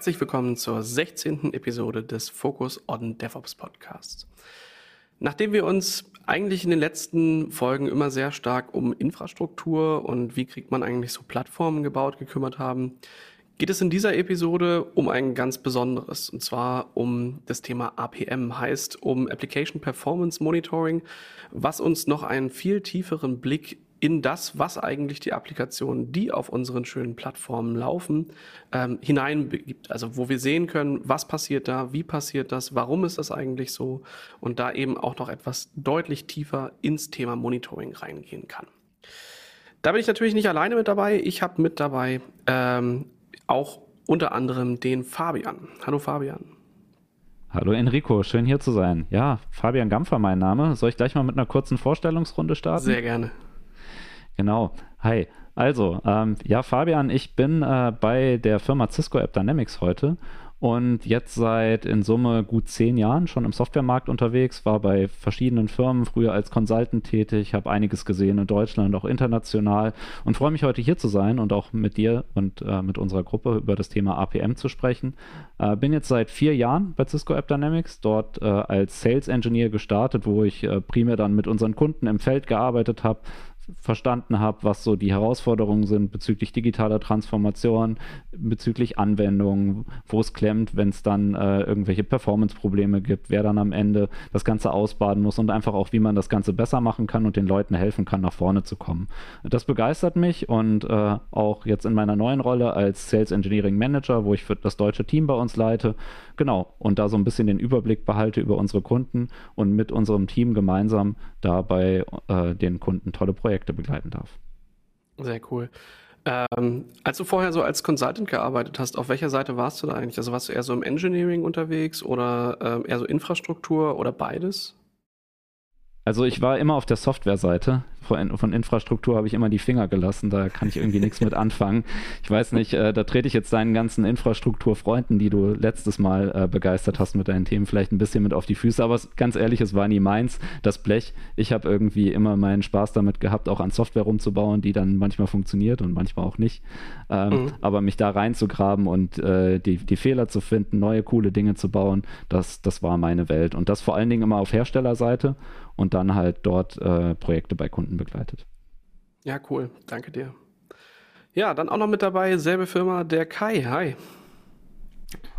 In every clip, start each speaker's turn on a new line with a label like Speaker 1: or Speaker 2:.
Speaker 1: Herzlich willkommen zur 16. Episode des Focus on DevOps Podcasts. Nachdem wir uns eigentlich in den letzten Folgen immer sehr stark um Infrastruktur und wie kriegt man eigentlich so Plattformen gebaut gekümmert haben, geht es in dieser Episode um ein ganz besonderes, und zwar um das Thema APM, heißt um Application Performance Monitoring, was uns noch einen viel tieferen Blick in das, was eigentlich die Applikationen, die auf unseren schönen Plattformen laufen, ähm, hineinbegibt. Also wo wir sehen können, was passiert da, wie passiert das, warum ist das eigentlich so und da eben auch noch etwas deutlich tiefer ins Thema Monitoring reingehen kann. Da bin ich natürlich nicht alleine mit dabei. Ich habe mit dabei ähm, auch unter anderem den Fabian. Hallo Fabian.
Speaker 2: Hallo Enrico, schön hier zu sein. Ja, Fabian Gampfer mein Name. Soll ich gleich mal mit einer kurzen Vorstellungsrunde starten?
Speaker 1: Sehr gerne.
Speaker 2: Genau. Hi. Also, ähm, ja, Fabian, ich bin äh, bei der Firma Cisco App Dynamics heute und jetzt seit in Summe gut zehn Jahren schon im Softwaremarkt unterwegs, war bei verschiedenen Firmen früher als Consultant tätig, habe einiges gesehen in Deutschland, auch international und freue mich heute hier zu sein und auch mit dir und äh, mit unserer Gruppe über das Thema APM zu sprechen. Äh, bin jetzt seit vier Jahren bei Cisco App Dynamics, dort äh, als Sales Engineer gestartet, wo ich äh, primär dann mit unseren Kunden im Feld gearbeitet habe, verstanden habe, was so die Herausforderungen sind bezüglich digitaler Transformation, bezüglich Anwendungen, wo es klemmt, wenn es dann äh, irgendwelche Performance-Probleme gibt, wer dann am Ende das Ganze ausbaden muss und einfach auch, wie man das Ganze besser machen kann und den Leuten helfen kann, nach vorne zu kommen. Das begeistert mich und äh, auch jetzt in meiner neuen Rolle als Sales Engineering Manager, wo ich für das deutsche Team bei uns leite, genau, und da so ein bisschen den Überblick behalte über unsere Kunden und mit unserem Team gemeinsam dabei äh, den Kunden tolle Projekte begleiten darf.
Speaker 1: Sehr cool. Ähm, als du vorher so als Consultant gearbeitet hast, auf welcher Seite warst du da eigentlich? Also warst du eher so im Engineering unterwegs oder ähm, eher so Infrastruktur oder beides?
Speaker 2: Also ich war immer auf der Softwareseite. Von, von Infrastruktur habe ich immer die Finger gelassen. Da kann ich irgendwie nichts mit anfangen. Ich weiß nicht, äh, da trete ich jetzt deinen ganzen Infrastrukturfreunden, die du letztes Mal äh, begeistert hast mit deinen Themen, vielleicht ein bisschen mit auf die Füße. Aber ganz ehrlich, es war nie meins, das Blech. Ich habe irgendwie immer meinen Spaß damit gehabt, auch an Software rumzubauen, die dann manchmal funktioniert und manchmal auch nicht. Ähm, mhm. Aber mich da reinzugraben und äh, die, die Fehler zu finden, neue coole Dinge zu bauen, das, das war meine Welt. Und das vor allen Dingen immer auf Herstellerseite und dann halt dort äh, Projekte bei Kunden begleitet.
Speaker 1: Ja, cool. Danke dir. Ja, dann auch noch mit dabei, selbe Firma, der Kai. Hi.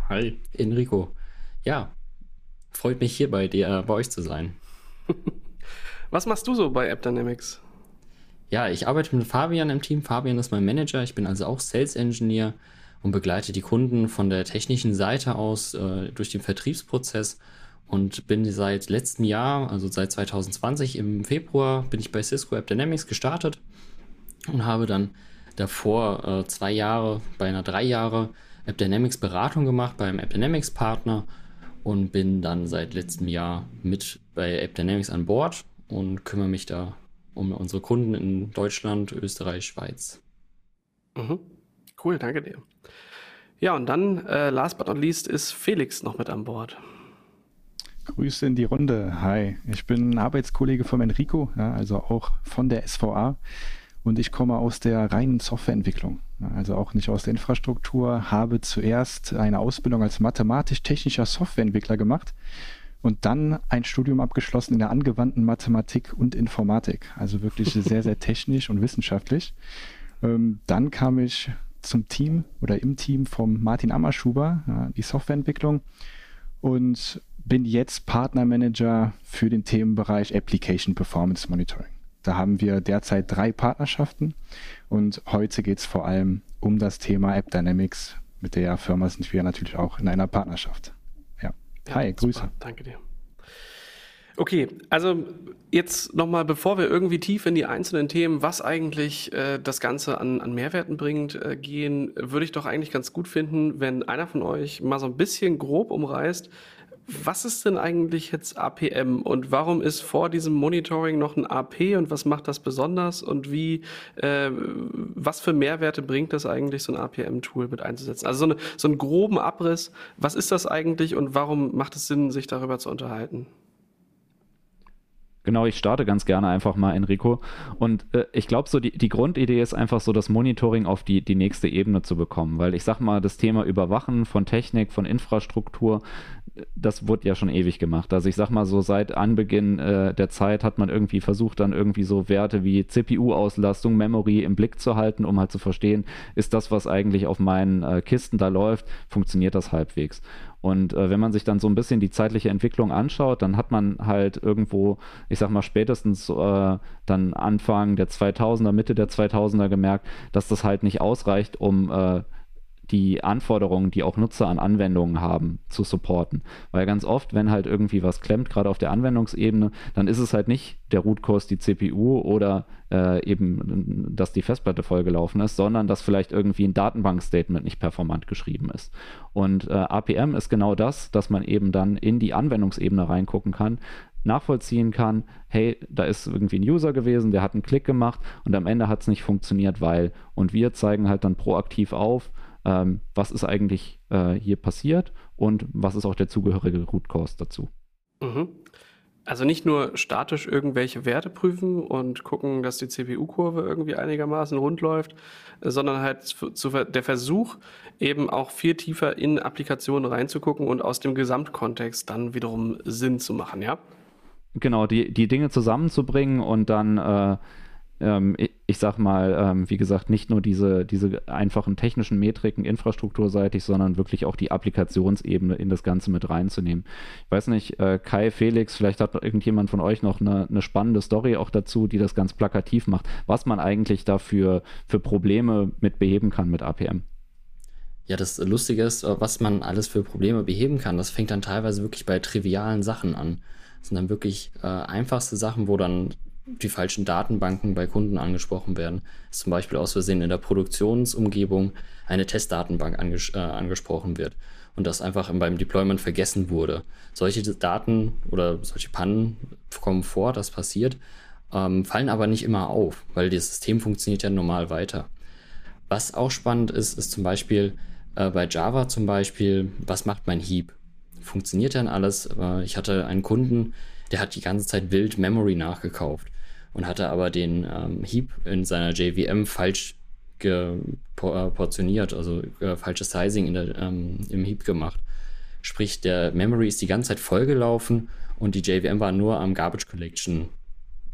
Speaker 3: Hi, Enrico. Ja, freut mich hier bei dir, äh, bei euch zu sein.
Speaker 1: Was machst du so bei AppDynamics?
Speaker 3: Ja, ich arbeite mit Fabian im Team. Fabian ist mein Manager. Ich bin also auch Sales Engineer und begleite die Kunden von der technischen Seite aus äh, durch den Vertriebsprozess und bin seit letztem Jahr, also seit 2020 im Februar, bin ich bei Cisco App Dynamics gestartet und habe dann davor äh, zwei Jahre, beinahe drei Jahre App Dynamics Beratung gemacht beim App Dynamics Partner und bin dann seit letztem Jahr mit bei App Dynamics an Bord und kümmere mich da um unsere Kunden in Deutschland, Österreich, Schweiz.
Speaker 1: Mhm. Cool, danke dir. Ja, und dann, äh, last but not least, ist Felix noch mit an Bord.
Speaker 4: Grüße in die Runde. Hi, ich bin Arbeitskollege von Enrico, ja, also auch von der SVA. Und ich komme aus der reinen Softwareentwicklung, also auch nicht aus der Infrastruktur, habe zuerst eine Ausbildung als mathematisch-technischer Softwareentwickler gemacht und dann ein Studium abgeschlossen in der angewandten Mathematik und Informatik. Also wirklich sehr, sehr technisch und wissenschaftlich. Ähm, dann kam ich zum Team oder im Team vom Martin Ammerschuber, die Softwareentwicklung. Und bin jetzt Partnermanager für den Themenbereich Application Performance Monitoring. Da haben wir derzeit drei Partnerschaften und heute geht es vor allem um das Thema App Dynamics. Mit der Firma sind wir natürlich auch in einer Partnerschaft. Ja.
Speaker 1: ja Hi, super. Grüße. Danke dir. Okay, also jetzt nochmal, bevor wir irgendwie tief in die einzelnen Themen, was eigentlich äh, das Ganze an, an Mehrwerten bringt, äh, gehen, würde ich doch eigentlich ganz gut finden, wenn einer von euch mal so ein bisschen grob umreißt, was ist denn eigentlich jetzt APM und warum ist vor diesem Monitoring noch ein AP und was macht das besonders und wie, äh, was für Mehrwerte bringt das eigentlich, so ein APM-Tool mit einzusetzen? Also so, eine, so einen groben Abriss, was ist das eigentlich und warum macht es Sinn, sich darüber zu unterhalten?
Speaker 2: Genau, ich starte ganz gerne einfach mal, Enrico. Und äh, ich glaube, so die, die Grundidee ist einfach so, das Monitoring auf die, die nächste Ebene zu bekommen. Weil ich sag mal, das Thema Überwachen von Technik, von Infrastruktur, das wurde ja schon ewig gemacht. Also ich sag mal so, seit Anbeginn äh, der Zeit hat man irgendwie versucht, dann irgendwie so Werte wie CPU-Auslastung, Memory im Blick zu halten, um halt zu verstehen, ist das, was eigentlich auf meinen äh, Kisten da läuft, funktioniert das halbwegs. Und äh, wenn man sich dann so ein bisschen die zeitliche Entwicklung anschaut, dann hat man halt irgendwo, ich sag mal spätestens äh, dann Anfang der 2000er, Mitte der 2000er gemerkt, dass das halt nicht ausreicht, um äh, die Anforderungen, die auch Nutzer an Anwendungen haben, zu supporten. Weil ganz oft, wenn halt irgendwie was klemmt, gerade auf der Anwendungsebene, dann ist es halt nicht der Root-Kurs, die CPU oder äh, eben, dass die Festplatte vollgelaufen ist, sondern dass vielleicht irgendwie ein Datenbank-Statement nicht performant geschrieben ist. Und äh, APM ist genau das, dass man eben dann in die Anwendungsebene reingucken kann, nachvollziehen kann, hey, da ist irgendwie ein User gewesen, der hat einen Klick gemacht und am Ende hat es nicht funktioniert, weil. Und wir zeigen halt dann proaktiv auf, ähm, was ist eigentlich äh, hier passiert und was ist auch der zugehörige Root Cause dazu.
Speaker 1: Mhm. Also nicht nur statisch irgendwelche Werte prüfen und gucken, dass die CPU-Kurve irgendwie einigermaßen rund läuft, sondern halt zu, der Versuch, eben auch viel tiefer in Applikationen reinzugucken und aus dem Gesamtkontext dann wiederum Sinn zu machen, ja?
Speaker 2: Genau, die, die Dinge zusammenzubringen und dann äh, ähm, ich, sag mal, ähm, wie gesagt, nicht nur diese, diese einfachen technischen Metriken infrastrukturseitig, sondern wirklich auch die Applikationsebene in das Ganze mit reinzunehmen. Ich weiß nicht, äh, Kai, Felix, vielleicht hat irgendjemand von euch noch eine, eine, spannende Story auch dazu, die das ganz plakativ macht, was man eigentlich dafür für Probleme mit beheben kann mit APM.
Speaker 3: Ja, das Lustige ist, äh, was man alles für Probleme beheben kann, das fängt dann teilweise wirklich bei trivialen Sachen an. Das sind dann wirklich äh, einfachste Sachen, wo dann die falschen Datenbanken bei Kunden angesprochen werden. Zum Beispiel aus Versehen in der Produktionsumgebung eine Testdatenbank anges äh, angesprochen wird und das einfach beim Deployment vergessen wurde. Solche Daten oder solche Pannen kommen vor, das passiert, ähm, fallen aber nicht immer auf, weil das System funktioniert ja normal weiter. Was auch spannend ist, ist zum Beispiel äh, bei Java zum Beispiel, was macht mein Heap? Funktioniert denn alles? Äh, ich hatte einen Kunden, der hat die ganze Zeit wild Memory nachgekauft und hatte aber den ähm, Heap in seiner JVM falsch geportioniert, also äh, falsches Sizing in der, ähm, im Heap gemacht. Sprich, der Memory ist die ganze Zeit vollgelaufen und die JVM war nur am Garbage Collection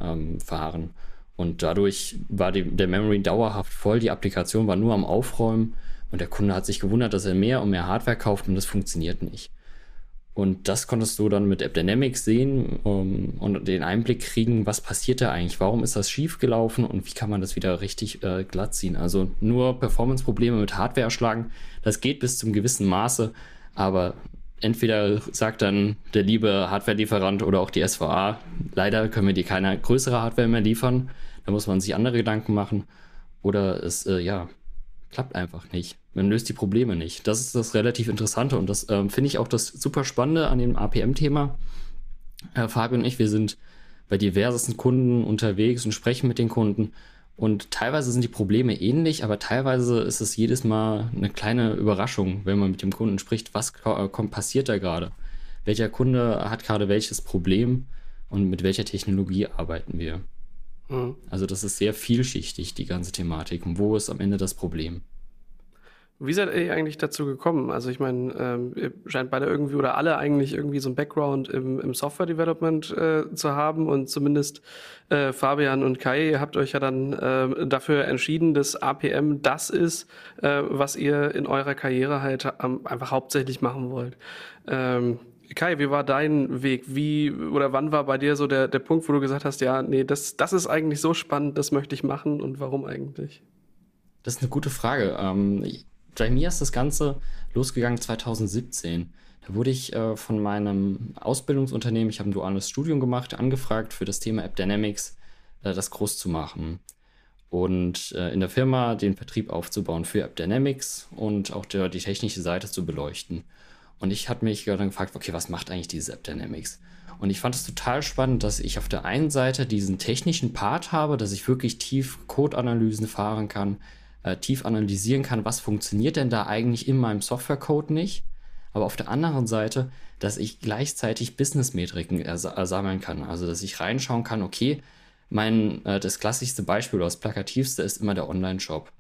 Speaker 3: ähm, fahren. Und dadurch war die, der Memory dauerhaft voll, die Applikation war nur am Aufräumen und der Kunde hat sich gewundert, dass er mehr und mehr Hardware kauft und das funktioniert nicht. Und das konntest du dann mit AppDynamics sehen um, und den Einblick kriegen, was passiert da eigentlich, warum ist das schief gelaufen und wie kann man das wieder richtig äh, glatt ziehen. Also nur Performance-Probleme mit Hardware erschlagen, das geht bis zum gewissen Maße, aber entweder sagt dann der liebe Hardware-Lieferant oder auch die SVA, leider können wir dir keine größere Hardware mehr liefern, da muss man sich andere Gedanken machen, oder es, äh, ja, klappt einfach nicht. Man löst die Probleme nicht. Das ist das relativ Interessante und das ähm, finde ich auch das super Spannende an dem APM-Thema. Äh, Fabio und ich, wir sind bei diversesten Kunden unterwegs und sprechen mit den Kunden. Und teilweise sind die Probleme ähnlich, aber teilweise ist es jedes Mal eine kleine Überraschung, wenn man mit dem Kunden spricht, was äh, kommt, passiert da gerade? Welcher Kunde hat gerade welches Problem und mit welcher Technologie arbeiten wir? Mhm. Also das ist sehr vielschichtig, die ganze Thematik. Und wo ist am Ende das Problem?
Speaker 1: Wie seid ihr eigentlich dazu gekommen? Also ich meine, ähm, ihr scheint beide irgendwie oder alle eigentlich irgendwie so ein Background im, im Software-Development äh, zu haben und zumindest äh, Fabian und Kai, ihr habt euch ja dann äh, dafür entschieden, dass APM das ist, äh, was ihr in eurer Karriere halt ähm, einfach hauptsächlich machen wollt. Ähm, Kai, wie war dein Weg? Wie oder wann war bei dir so der, der Punkt, wo du gesagt hast, ja, nee, das, das ist eigentlich so spannend, das möchte ich machen und warum eigentlich?
Speaker 3: Das ist eine gute Frage. Ähm, bei mir ist das Ganze losgegangen 2017. Da wurde ich äh, von meinem Ausbildungsunternehmen, ich habe ein duales Studium gemacht, angefragt für das Thema App Dynamics, äh, das groß zu machen. Und äh, in der Firma den Vertrieb aufzubauen für App Dynamics und auch der, die technische Seite zu beleuchten. Und ich hatte mich dann gefragt, okay, was macht eigentlich diese App Dynamics? Und ich fand es total spannend, dass ich auf der einen Seite diesen technischen Part habe, dass ich wirklich tief Code-Analysen fahren kann, äh, tief analysieren kann, was funktioniert denn da eigentlich in meinem Software-Code nicht. aber auf der anderen Seite, dass ich gleichzeitig Business-Metriken sammeln kann. Also, dass ich reinschauen kann, okay, mein, äh, das klassischste Beispiel oder das plakativste ist immer der Online-Shop.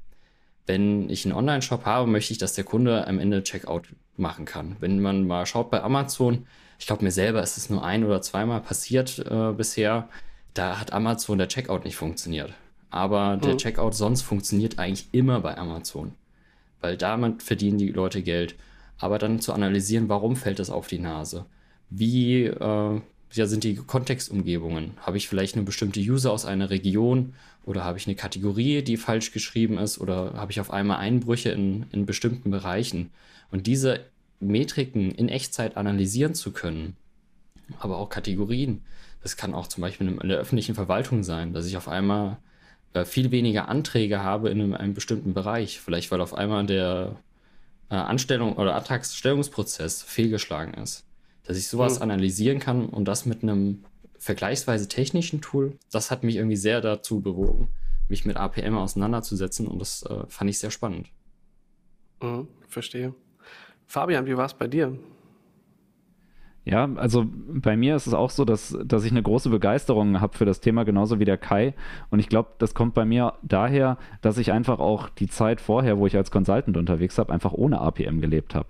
Speaker 3: Wenn ich einen Online-Shop habe, möchte ich, dass der Kunde am Ende Checkout machen kann. Wenn man mal schaut bei Amazon, ich glaube mir selber ist es nur ein oder zweimal passiert äh, bisher, da hat Amazon der Checkout nicht funktioniert. Aber der mhm. Checkout sonst funktioniert eigentlich immer bei Amazon. Weil damit verdienen die Leute Geld. Aber dann zu analysieren, warum fällt das auf die Nase? Wie äh, ja, sind die Kontextumgebungen? Habe ich vielleicht eine bestimmte User aus einer Region oder habe ich eine Kategorie, die falsch geschrieben ist oder habe ich auf einmal Einbrüche in, in bestimmten Bereichen? Und diese Metriken in Echtzeit analysieren zu können, aber auch Kategorien, das kann auch zum Beispiel in der öffentlichen Verwaltung sein, dass ich auf einmal äh, viel weniger Anträge habe in einem, einem, bestimmten Bereich. Vielleicht weil auf einmal der äh, Anstellung oder Antragsstellungsprozess fehlgeschlagen ist. Dass ich sowas mhm. analysieren kann und das mit einem vergleichsweise technischen Tool, das hat mich irgendwie sehr dazu bewogen, mich mit APM auseinanderzusetzen und das äh, fand ich sehr spannend.
Speaker 1: Mhm, verstehe. Fabian, wie war es bei dir?
Speaker 2: Ja, also bei mir ist es auch so, dass, dass ich eine große Begeisterung habe für das Thema, genauso wie der Kai. Und ich glaube, das kommt bei mir daher, dass ich einfach auch die Zeit vorher, wo ich als Consultant unterwegs habe, einfach ohne APM gelebt habe.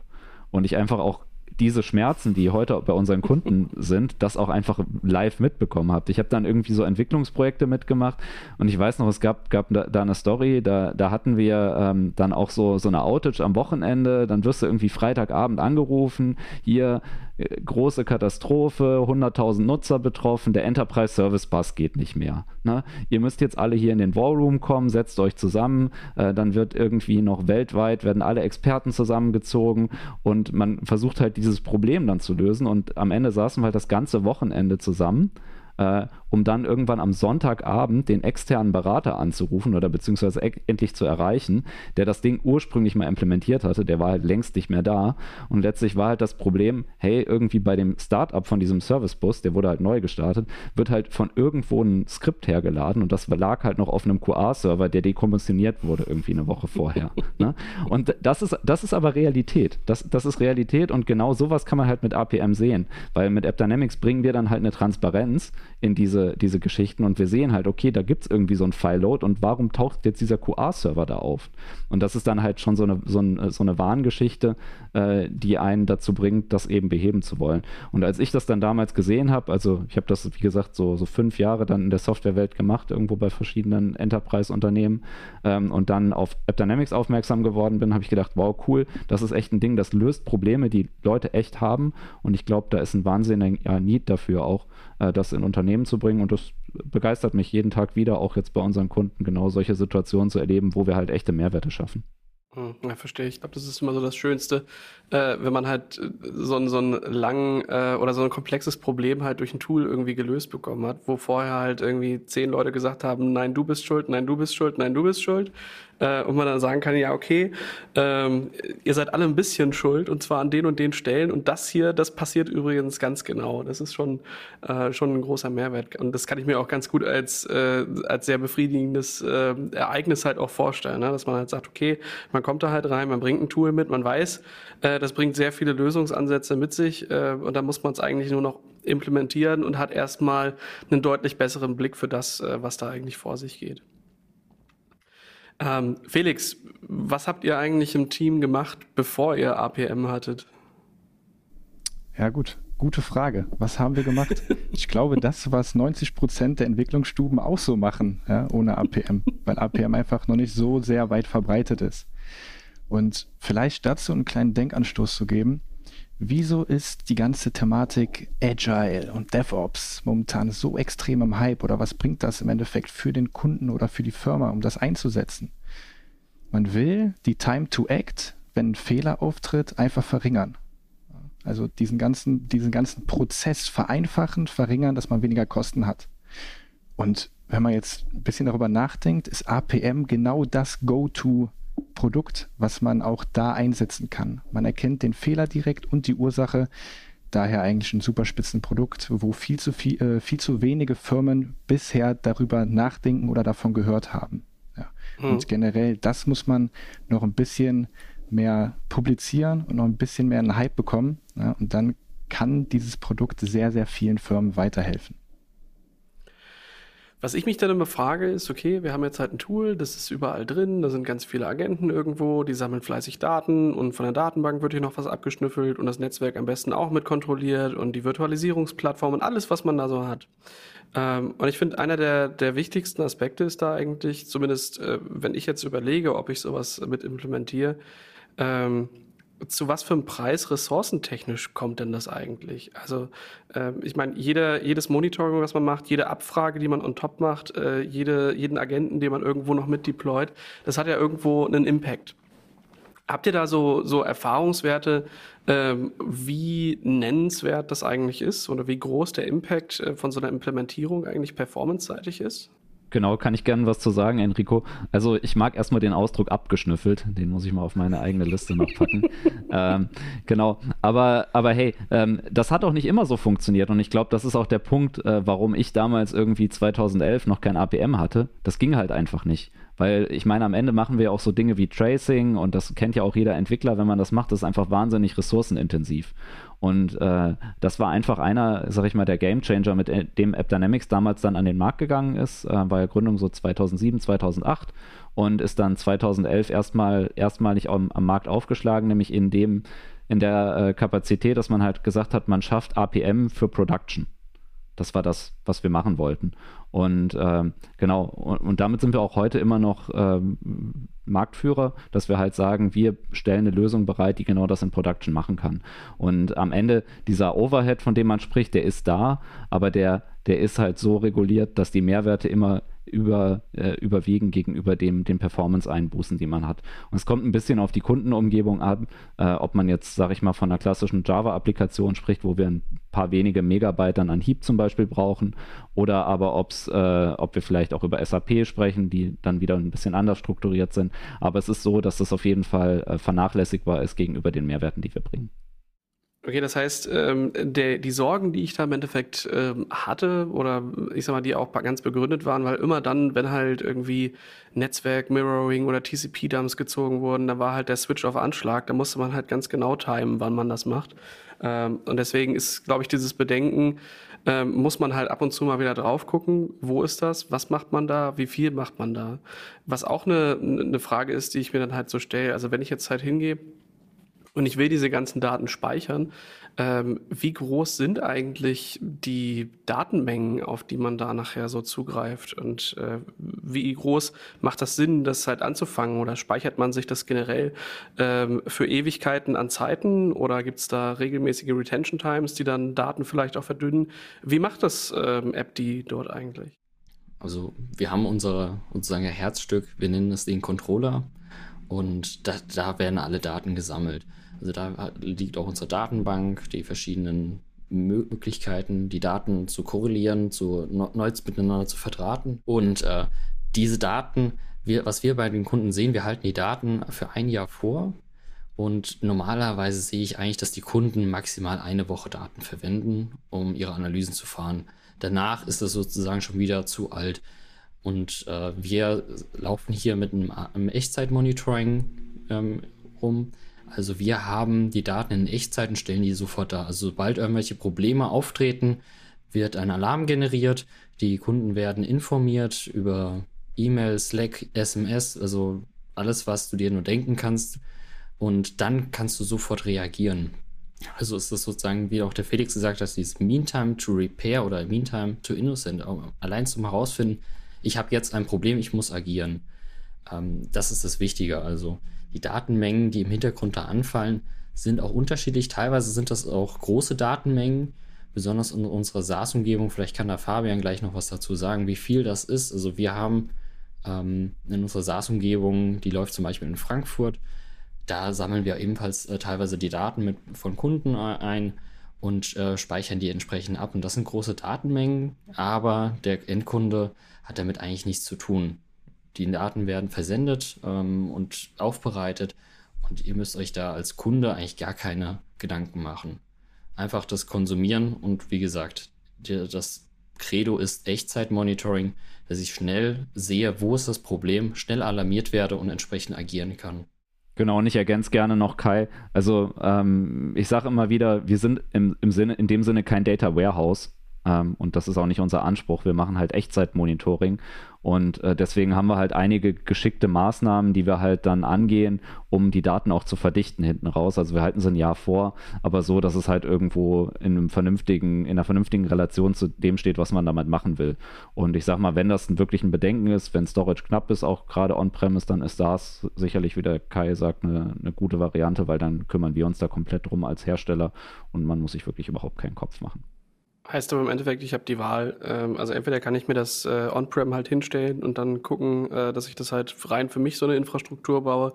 Speaker 2: Und ich einfach auch diese Schmerzen, die heute bei unseren Kunden sind, das auch einfach live mitbekommen habt. Ich habe dann irgendwie so Entwicklungsprojekte mitgemacht und ich weiß noch, es gab, gab da, da eine Story, da, da hatten wir ähm, dann auch so, so eine Outage am Wochenende, dann wirst du irgendwie Freitagabend angerufen, hier große Katastrophe, 100.000 Nutzer betroffen, der Enterprise Service Bus geht nicht mehr. Ne? Ihr müsst jetzt alle hier in den Wallroom kommen, setzt euch zusammen, äh, dann wird irgendwie noch weltweit, werden alle Experten zusammengezogen und man versucht halt dieses Problem dann zu lösen und am Ende saßen wir halt das ganze Wochenende zusammen äh, um dann irgendwann am Sonntagabend den externen Berater anzurufen oder beziehungsweise e endlich zu erreichen, der das Ding ursprünglich mal implementiert hatte, der war halt längst nicht mehr da. Und letztlich war halt das Problem, hey, irgendwie bei dem Startup von diesem Servicebus, der wurde halt neu gestartet, wird halt von irgendwo ein Skript hergeladen und das lag halt noch auf einem QA-Server, der dekommissioniert wurde irgendwie eine Woche vorher. ne? Und das ist, das ist aber Realität. Das, das ist Realität und genau sowas kann man halt mit APM sehen, weil mit AppDynamics bringen wir dann halt eine Transparenz in diese, diese Geschichten und wir sehen halt, okay, da gibt es irgendwie so ein File-Load und warum taucht jetzt dieser QA-Server da auf? Und das ist dann halt schon so eine, so, ein, so eine Warngeschichte, äh, die einen dazu bringt, das eben beheben zu wollen. Und als ich das dann damals gesehen habe, also ich habe das, wie gesagt, so, so fünf Jahre dann in der Softwarewelt gemacht, irgendwo bei verschiedenen Enterprise-Unternehmen ähm, und dann auf AppDynamics aufmerksam geworden bin, habe ich gedacht, wow, cool, das ist echt ein Ding, das löst Probleme, die Leute echt haben und ich glaube, da ist ein wahnsinniger Need dafür auch, äh, das in Unternehmen zu bringen. Und das begeistert mich jeden Tag wieder, auch jetzt bei unseren Kunden, genau solche Situationen zu erleben, wo wir halt echte Mehrwerte schaffen.
Speaker 1: Hm, ja, verstehe. Ich glaube, das ist immer so das Schönste, äh, wenn man halt äh, so, so ein lang äh, oder so ein komplexes Problem halt durch ein Tool irgendwie gelöst bekommen hat, wo vorher halt irgendwie zehn Leute gesagt haben, nein, du bist schuld, nein, du bist schuld, nein, du bist schuld äh, und man dann sagen kann, ja, okay, ähm, ihr seid alle ein bisschen schuld und zwar an den und den Stellen und das hier, das passiert übrigens ganz genau. Das ist schon, äh, schon ein großer Mehrwert und das kann ich mir auch ganz gut als, äh, als sehr befriedigendes äh, Ereignis halt auch vorstellen, ne? dass man halt sagt, okay, man kommt da halt rein, man bringt ein Tool mit, man weiß, äh, das bringt sehr viele Lösungsansätze mit sich äh, und da muss man es eigentlich nur noch implementieren und hat erstmal einen deutlich besseren Blick für das, äh, was da eigentlich vor sich geht. Ähm, Felix, was habt ihr eigentlich im Team gemacht, bevor ihr APM hattet?
Speaker 4: Ja gut, gute Frage. Was haben wir gemacht? Ich glaube, das, was 90 Prozent der Entwicklungsstuben auch so machen, ja, ohne APM, weil APM einfach noch nicht so sehr weit verbreitet ist. Und vielleicht dazu einen kleinen Denkanstoß zu geben. Wieso ist die ganze Thematik Agile und DevOps momentan so extrem im Hype oder was bringt das im Endeffekt für den Kunden oder für die Firma, um das einzusetzen? Man will die Time to Act, wenn ein Fehler auftritt, einfach verringern. Also diesen ganzen, diesen ganzen Prozess vereinfachen, verringern, dass man weniger Kosten hat. Und wenn man jetzt ein bisschen darüber nachdenkt, ist APM genau das Go-To Produkt, was man auch da einsetzen kann. Man erkennt den Fehler direkt und die Ursache. Daher eigentlich ein super Spitzenprodukt, wo viel zu, viel, äh, viel zu wenige Firmen bisher darüber nachdenken oder davon gehört haben. Ja. Mhm. Und generell, das muss man noch ein bisschen mehr publizieren und noch ein bisschen mehr einen Hype bekommen. Ja, und dann kann dieses Produkt sehr, sehr vielen Firmen weiterhelfen.
Speaker 1: Was ich mich dann immer frage, ist, okay, wir haben jetzt halt ein Tool, das ist überall drin, da sind ganz viele Agenten irgendwo, die sammeln fleißig Daten und von der Datenbank wird hier noch was abgeschnüffelt und das Netzwerk am besten auch mit kontrolliert und die Virtualisierungsplattform und alles, was man da so hat. Ähm, und ich finde, einer der, der wichtigsten Aspekte ist da eigentlich, zumindest äh, wenn ich jetzt überlege, ob ich sowas mit implementiere, ähm, zu was für einem Preis ressourcentechnisch kommt denn das eigentlich? Also äh, ich meine, jedes Monitoring, was man macht, jede Abfrage, die man on top macht, äh, jede, jeden Agenten, den man irgendwo noch mit deployt, das hat ja irgendwo einen Impact. Habt ihr da so, so Erfahrungswerte, ähm, wie nennenswert das eigentlich ist oder wie groß der Impact äh, von so einer Implementierung eigentlich performance-seitig ist?
Speaker 2: Genau, kann ich gerne was zu sagen, Enrico. Also ich mag erstmal den Ausdruck abgeschnüffelt, den muss ich mal auf meine eigene Liste noch packen. ähm, genau, aber, aber hey, ähm, das hat auch nicht immer so funktioniert und ich glaube, das ist auch der Punkt, äh, warum ich damals irgendwie 2011 noch kein APM hatte. Das ging halt einfach nicht. Weil ich meine, am Ende machen wir auch so Dinge wie Tracing und das kennt ja auch jeder Entwickler, wenn man das macht, das ist einfach wahnsinnig ressourcenintensiv. Und äh, das war einfach einer, sag ich mal, der Gamechanger, mit dem AppDynamics damals dann an den Markt gegangen ist, äh, war Gründung so 2007, 2008 und ist dann 2011 erstmal erstmalig am, am Markt aufgeschlagen, nämlich in dem in der äh, Kapazität, dass man halt gesagt hat, man schafft APM für Production. Das war das, was wir machen wollten. Und ähm, genau, und, und, damit sind wir auch heute immer noch ähm, Marktführer, dass wir halt sagen, wir stellen eine Lösung bereit, die genau das in Production machen kann. Und am Ende dieser Overhead, von dem man spricht, der ist da, aber der, der ist halt so reguliert, dass die Mehrwerte immer über, äh, überwiegen gegenüber dem, den Performance-Einbußen, die man hat. Und es kommt ein bisschen auf die Kundenumgebung ab, äh, ob man jetzt, sage ich mal, von einer klassischen Java-Applikation spricht, wo wir ein paar wenige Megabyte dann an Heap zum Beispiel brauchen, oder aber ob's, äh, ob wir vielleicht auch über SAP sprechen, die dann wieder ein bisschen anders strukturiert sind. Aber es ist so, dass das auf jeden Fall äh, vernachlässigbar ist gegenüber den Mehrwerten, die wir bringen.
Speaker 1: Okay, das heißt, ähm, der, die Sorgen, die ich da im Endeffekt ähm, hatte, oder ich sag mal, die auch ganz begründet waren, weil immer dann, wenn halt irgendwie Netzwerk, Mirroring oder TCP-Dumps gezogen wurden, da war halt der Switch auf Anschlag, da musste man halt ganz genau timen, wann man das macht. Ähm, und deswegen ist, glaube ich, dieses Bedenken, ähm, muss man halt ab und zu mal wieder drauf gucken, wo ist das, was macht man da, wie viel macht man da. Was auch eine, eine Frage ist, die ich mir dann halt so stelle, also wenn ich jetzt halt hingehe, und ich will diese ganzen Daten speichern. Ähm, wie groß sind eigentlich die Datenmengen, auf die man da nachher so zugreift? Und äh, wie groß macht das Sinn, das halt anzufangen? Oder speichert man sich das generell ähm, für Ewigkeiten an Zeiten? Oder gibt es da regelmäßige Retention Times, die dann Daten vielleicht auch verdünnen? Wie macht das ähm, App die dort eigentlich?
Speaker 3: Also wir haben unser Herzstück, wir nennen es den Controller und da, da werden alle Daten gesammelt. Also da liegt auch unsere Datenbank, die verschiedenen Möglichkeiten, die Daten zu korrelieren, zu neu miteinander zu verdrahten. Und äh, diese Daten, wir, was wir bei den Kunden sehen, wir halten die Daten für ein Jahr vor. Und normalerweise sehe ich eigentlich, dass die Kunden maximal eine Woche Daten verwenden, um ihre Analysen zu fahren. Danach ist es sozusagen schon wieder zu alt. Und äh, wir laufen hier mit einem, einem Echtzeitmonitoring ähm, rum. Also wir haben die Daten in Echtzeit und stellen die sofort da. Also sobald irgendwelche Probleme auftreten, wird ein Alarm generiert. Die Kunden werden informiert über E-Mail, Slack, SMS, also alles, was du dir nur denken kannst. Und dann kannst du sofort reagieren. Also ist das sozusagen, wie auch der Felix gesagt hat, dieses Meantime to Repair oder Meantime to Innocent, allein zum herausfinden, ich habe jetzt ein Problem, ich muss agieren. Ähm, das ist das Wichtige. Also die Datenmengen, die im Hintergrund da anfallen, sind auch unterschiedlich. Teilweise sind das auch große Datenmengen, besonders in unserer SaaS-Umgebung. Vielleicht kann da Fabian gleich noch was dazu sagen, wie viel das ist. Also wir haben ähm, in unserer SaaS-Umgebung, die läuft zum Beispiel in Frankfurt, da sammeln wir ebenfalls äh, teilweise die Daten mit, von Kunden ein und äh, speichern die entsprechend ab. Und das sind große Datenmengen, aber der Endkunde hat damit eigentlich nichts zu tun. Die Daten werden versendet ähm, und aufbereitet und ihr müsst euch da als Kunde eigentlich gar keine Gedanken machen. Einfach das konsumieren und wie gesagt, das Credo ist Echtzeitmonitoring, dass ich schnell sehe, wo ist das Problem, schnell alarmiert werde und entsprechend agieren kann.
Speaker 2: Genau, und ich ergänze gerne noch Kai. Also ähm, ich sage immer wieder, wir sind im, im Sinne, in dem Sinne kein Data Warehouse. Ähm, und das ist auch nicht unser Anspruch. Wir machen halt Echtzeitmonitoring und äh, deswegen haben wir halt einige geschickte Maßnahmen, die wir halt dann angehen, um die Daten auch zu verdichten hinten raus. Also wir halten sie ein Jahr vor, aber so, dass es halt irgendwo in einem vernünftigen, in einer vernünftigen Relation zu dem steht, was man damit machen will. Und ich sag mal, wenn das wirklich ein Bedenken ist, wenn Storage knapp ist, auch gerade on-premise, dann ist das sicherlich, wie der Kai sagt, eine, eine gute Variante, weil dann kümmern wir uns da komplett drum als Hersteller und man muss sich wirklich überhaupt keinen Kopf machen.
Speaker 1: Heißt aber im Endeffekt, ich habe die Wahl. Ähm, also entweder kann ich mir das äh, On-Prem halt hinstellen und dann gucken, äh, dass ich das halt rein für mich so eine Infrastruktur baue.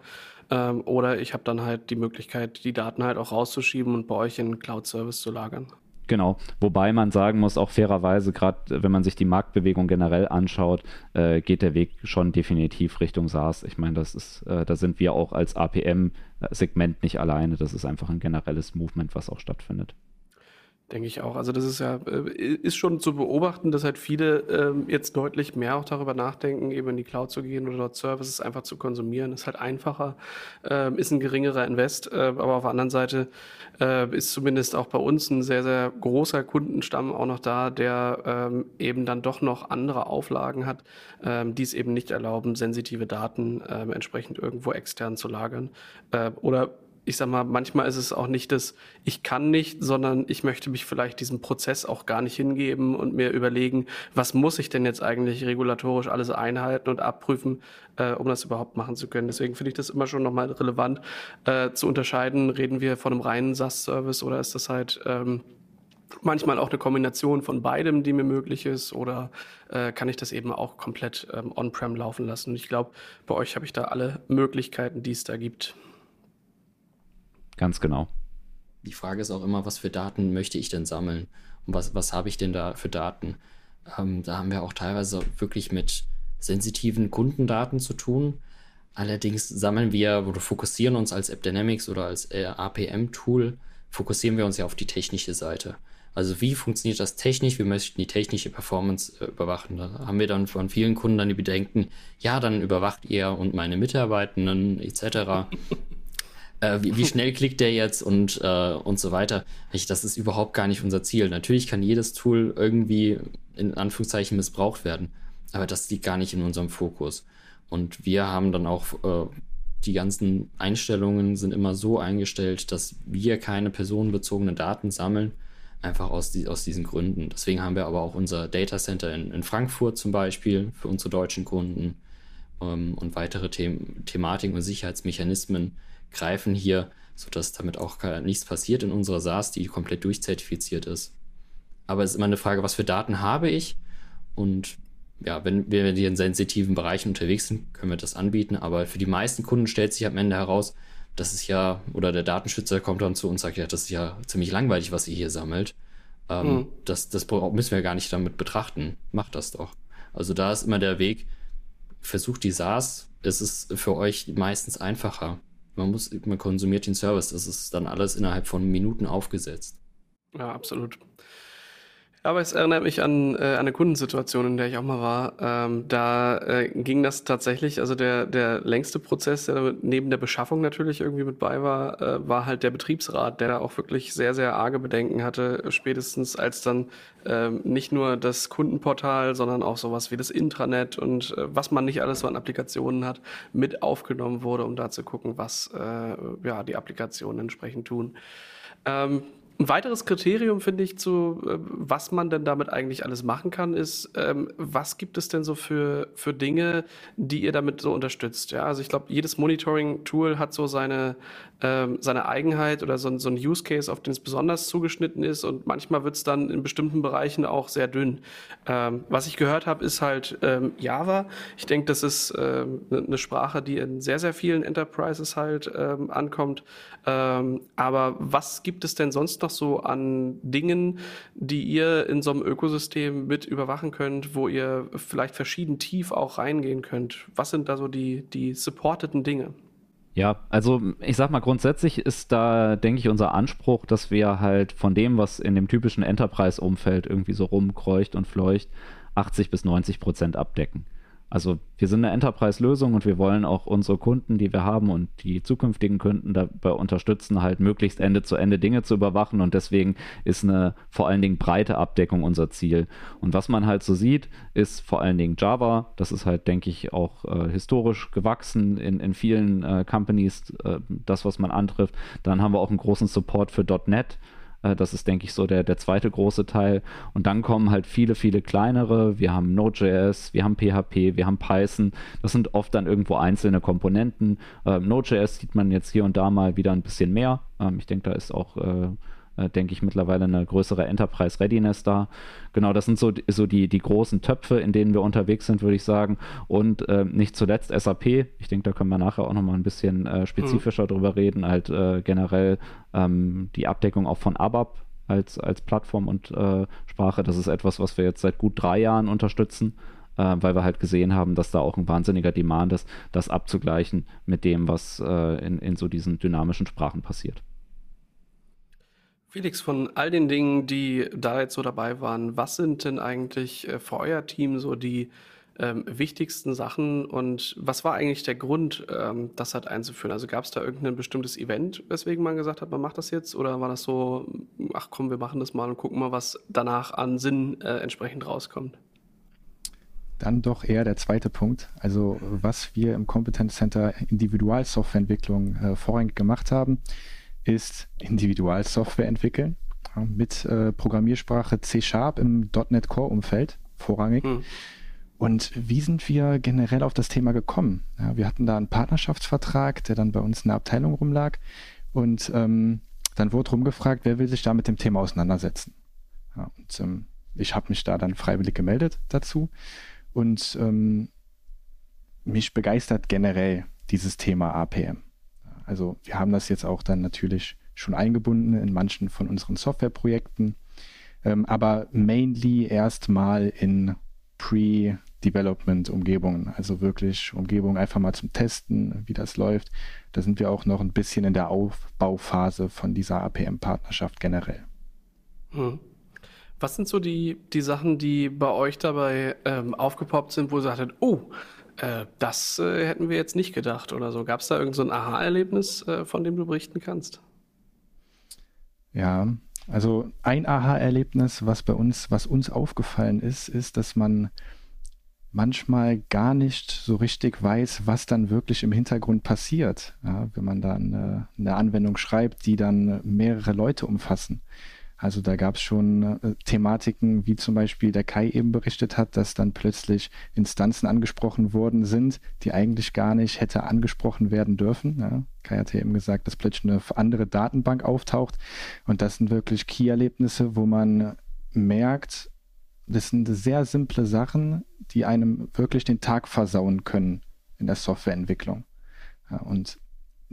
Speaker 1: Ähm, oder ich habe dann halt die Möglichkeit, die Daten halt auch rauszuschieben und bei euch in Cloud-Service zu lagern.
Speaker 2: Genau, wobei man sagen muss, auch fairerweise, gerade wenn man sich die Marktbewegung generell anschaut, äh, geht der Weg schon definitiv Richtung SaaS. Ich meine, das ist, da sind wir auch als APM-Segment nicht alleine. Das ist einfach ein generelles Movement, was auch stattfindet.
Speaker 1: Denke ich auch. Also das ist ja, äh, ist schon zu beobachten, dass halt viele ähm, jetzt deutlich mehr auch darüber nachdenken, eben in die Cloud zu gehen oder dort Services einfach zu konsumieren. Ist halt einfacher, äh, ist ein geringerer Invest, äh, aber auf der anderen Seite äh, ist zumindest auch bei uns ein sehr, sehr großer Kundenstamm auch noch da, der ähm, eben dann doch noch andere Auflagen hat, ähm, die es eben nicht erlauben, sensitive Daten ähm, entsprechend irgendwo extern zu lagern. Oder ich sag mal, manchmal ist es auch nicht das, ich kann nicht, sondern ich möchte mich vielleicht diesem Prozess auch gar nicht hingeben und mir überlegen, was muss ich denn jetzt eigentlich regulatorisch alles einhalten und abprüfen, äh, um das überhaupt machen zu können. Deswegen finde ich das immer schon nochmal relevant äh, zu unterscheiden, reden wir von einem reinen SaaS-Service oder ist das halt ähm, manchmal auch eine Kombination von beidem, die mir möglich ist, oder äh, kann ich das eben auch komplett ähm, on-prem laufen lassen? Und ich glaube, bei euch habe ich da alle Möglichkeiten, die es da gibt.
Speaker 2: Ganz genau.
Speaker 3: Die Frage ist auch immer, was für Daten möchte ich denn sammeln? Und was, was habe ich denn da für Daten? Ähm, da haben wir auch teilweise wirklich mit sensitiven Kundendaten zu tun. Allerdings sammeln wir oder fokussieren uns als AppDynamics oder als äh, APM-Tool, fokussieren wir uns ja auf die technische Seite. Also wie funktioniert das technisch? Wir möchten die technische Performance äh, überwachen. Da haben wir dann von vielen Kunden dann die Bedenken, ja, dann überwacht ihr und meine Mitarbeitenden etc. äh, wie, wie, schnell klickt der jetzt und, äh, und so weiter. Das ist überhaupt gar nicht unser Ziel. Natürlich kann jedes Tool irgendwie in Anführungszeichen missbraucht werden, aber das liegt gar nicht in unserem Fokus. Und wir haben dann auch äh, die ganzen Einstellungen sind immer so eingestellt, dass wir keine personenbezogenen Daten sammeln, einfach aus, die, aus diesen Gründen. Deswegen haben wir aber auch unser Data Center in, in Frankfurt zum Beispiel für unsere deutschen Kunden ähm, und weitere The Thematiken und Sicherheitsmechanismen, greifen hier, sodass damit auch nichts passiert in unserer SaaS, die komplett durchzertifiziert ist. Aber es ist immer eine Frage, was für Daten habe ich? Und ja, wenn wir in sensitiven Bereichen unterwegs sind, können wir das anbieten. Aber für die meisten Kunden stellt sich am Ende heraus, das ist ja, oder der Datenschützer kommt dann zu uns und sagt, ja, das ist ja ziemlich langweilig, was ihr hier sammelt. Ähm, mhm. das, das müssen wir gar nicht damit betrachten. Macht das doch. Also da ist immer der Weg, versucht die SaaS, es ist für euch meistens einfacher. Man muss, man konsumiert den Service. Das ist dann alles innerhalb von Minuten aufgesetzt.
Speaker 1: Ja, absolut. Aber es erinnert mich an äh, eine Kundensituation, in der ich auch mal war. Ähm, da äh, ging das tatsächlich, also der, der längste Prozess, der neben der Beschaffung natürlich irgendwie mit bei war, äh, war halt der Betriebsrat, der da auch wirklich sehr, sehr arge Bedenken hatte, spätestens als dann ähm, nicht nur das Kundenportal, sondern auch sowas wie das Intranet und äh, was man nicht alles so an Applikationen hat, mit aufgenommen wurde, um da zu gucken, was äh, ja, die Applikationen entsprechend tun. Ähm, ein weiteres Kriterium, finde ich, zu äh, was man denn damit eigentlich alles machen kann, ist, ähm, was gibt es denn so für, für Dinge, die ihr damit so unterstützt? Ja, also ich glaube, jedes Monitoring-Tool hat so seine, ähm, seine Eigenheit oder so, so ein Use Case, auf den es besonders zugeschnitten ist und manchmal wird es dann in bestimmten Bereichen auch sehr dünn. Ähm, was ich gehört habe, ist halt ähm, Java. Ich denke, das ist ähm, eine ne Sprache, die in sehr, sehr vielen Enterprises halt ähm, ankommt. Ähm, aber was gibt es denn sonst noch so an Dingen, die ihr in so einem Ökosystem mit überwachen könnt, wo ihr vielleicht verschieden tief auch reingehen könnt? Was sind da so die, die supporteten Dinge?
Speaker 2: Ja, also ich sag mal, grundsätzlich ist da, denke ich, unser Anspruch, dass wir halt von dem, was in dem typischen Enterprise-Umfeld irgendwie so rumkreucht und fleucht, 80 bis 90 Prozent abdecken. Also wir sind eine Enterprise-Lösung und wir wollen auch unsere Kunden, die wir haben und die zukünftigen Kunden dabei unterstützen, halt möglichst Ende zu Ende Dinge zu überwachen und deswegen ist eine vor allen Dingen breite Abdeckung unser Ziel. Und was man halt so sieht, ist vor allen Dingen Java. Das ist halt, denke ich, auch äh, historisch gewachsen in, in vielen äh, Companies, äh, das, was man antrifft. Dann haben wir auch einen großen Support für .NET. Äh, das ist, denke ich, so der, der zweite große Teil. Und dann kommen halt viele, viele kleinere. Wir haben Node.js, wir haben PHP, wir haben Python. Das sind oft dann irgendwo einzelne Komponenten. Ähm, Node.js sieht man jetzt hier und da mal wieder ein bisschen mehr. Ähm, ich denke, da ist auch äh, denke ich, mittlerweile eine größere Enterprise Readiness da. Genau, das sind so, so die, die großen Töpfe, in denen wir unterwegs sind, würde ich sagen. Und äh, nicht zuletzt SAP. Ich denke, da können wir nachher auch nochmal ein bisschen äh, spezifischer mhm. drüber reden. Halt äh, generell ähm, die Abdeckung auch von ABAP als, als Plattform und äh, Sprache. Das ist etwas, was wir jetzt seit gut drei Jahren unterstützen. Weil wir halt gesehen haben, dass da auch ein wahnsinniger Demand ist, das abzugleichen mit dem, was in, in so diesen dynamischen Sprachen passiert.
Speaker 1: Felix, von all den Dingen, die da jetzt so dabei waren, was sind denn eigentlich äh, für euer Team so die ähm, wichtigsten Sachen und was war eigentlich der Grund, ähm, das halt einzuführen? Also gab es da irgendein bestimmtes Event, weswegen man gesagt hat, man macht das jetzt oder war das so, ach komm, wir machen das mal und gucken mal, was danach an Sinn äh, entsprechend rauskommt?
Speaker 4: Dann doch eher der zweite Punkt. Also was wir im Competence Center Individualsoftwareentwicklung äh, vorrangig gemacht haben, ist Individualsoftware entwickeln mit äh, Programmiersprache C Sharp im .NET Core Umfeld vorrangig. Mhm. Und wie sind wir generell auf das Thema gekommen? Ja, wir hatten da einen Partnerschaftsvertrag, der dann bei uns in der Abteilung rumlag. Und ähm, dann wurde rumgefragt, wer will sich da mit dem Thema auseinandersetzen? Ja, und ähm, ich habe mich da dann freiwillig gemeldet dazu. Und ähm, mich begeistert generell dieses Thema APM. Also wir haben das jetzt auch dann natürlich schon eingebunden in manchen von unseren Softwareprojekten, ähm, aber mainly erstmal in Pre-Development-Umgebungen, also wirklich Umgebungen einfach mal zum Testen, wie das läuft. Da sind wir auch noch ein bisschen in der Aufbauphase von dieser APM-Partnerschaft generell.
Speaker 1: Hm. Was sind so die, die Sachen, die bei euch dabei ähm, aufgepoppt sind, wo ihr sagtet, oh, äh, das äh, hätten wir jetzt nicht gedacht oder so. Gab es da irgendein so Aha-Erlebnis, äh, von dem du berichten kannst?
Speaker 4: Ja, also ein Aha-Erlebnis, was bei uns, was uns aufgefallen ist, ist, dass man manchmal gar nicht so richtig weiß, was dann wirklich im Hintergrund passiert, ja, wenn man da eine, eine Anwendung schreibt, die dann mehrere Leute umfassen. Also da gab es schon äh, Thematiken, wie zum Beispiel der Kai eben berichtet hat, dass dann plötzlich Instanzen angesprochen worden sind, die eigentlich gar nicht hätte angesprochen werden dürfen. Ja. Kai hat ja eben gesagt, dass plötzlich eine andere Datenbank auftaucht. Und das sind wirklich Key-Erlebnisse, wo man merkt, das sind sehr simple Sachen, die einem wirklich den Tag versauen können in der Softwareentwicklung. Ja, und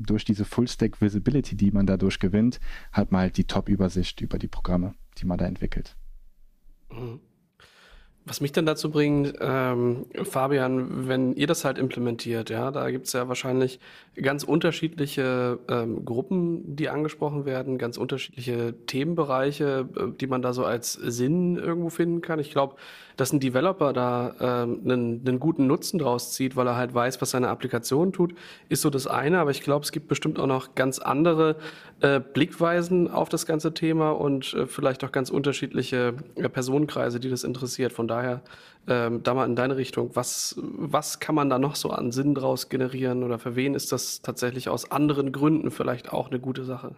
Speaker 4: durch diese Full-Stack Visibility, die man dadurch gewinnt, hat man halt die Top-Übersicht über die Programme, die man da entwickelt.
Speaker 1: Mhm. Was mich dann dazu bringt, ähm, Fabian, wenn ihr das halt implementiert, ja, da gibt's ja wahrscheinlich ganz unterschiedliche ähm, Gruppen, die angesprochen werden, ganz unterschiedliche Themenbereiche, äh, die man da so als Sinn irgendwo finden kann. Ich glaube, dass ein Developer da ähm, einen, einen guten Nutzen draus zieht, weil er halt weiß, was seine Applikation tut, ist so das eine. Aber ich glaube, es gibt bestimmt auch noch ganz andere äh, Blickweisen auf das ganze Thema und äh, vielleicht auch ganz unterschiedliche äh, Personenkreise, die das interessiert. Von daher ähm, da mal in deine Richtung. Was, was kann man da noch so an Sinn draus generieren oder für wen ist das tatsächlich aus anderen Gründen vielleicht auch eine gute Sache?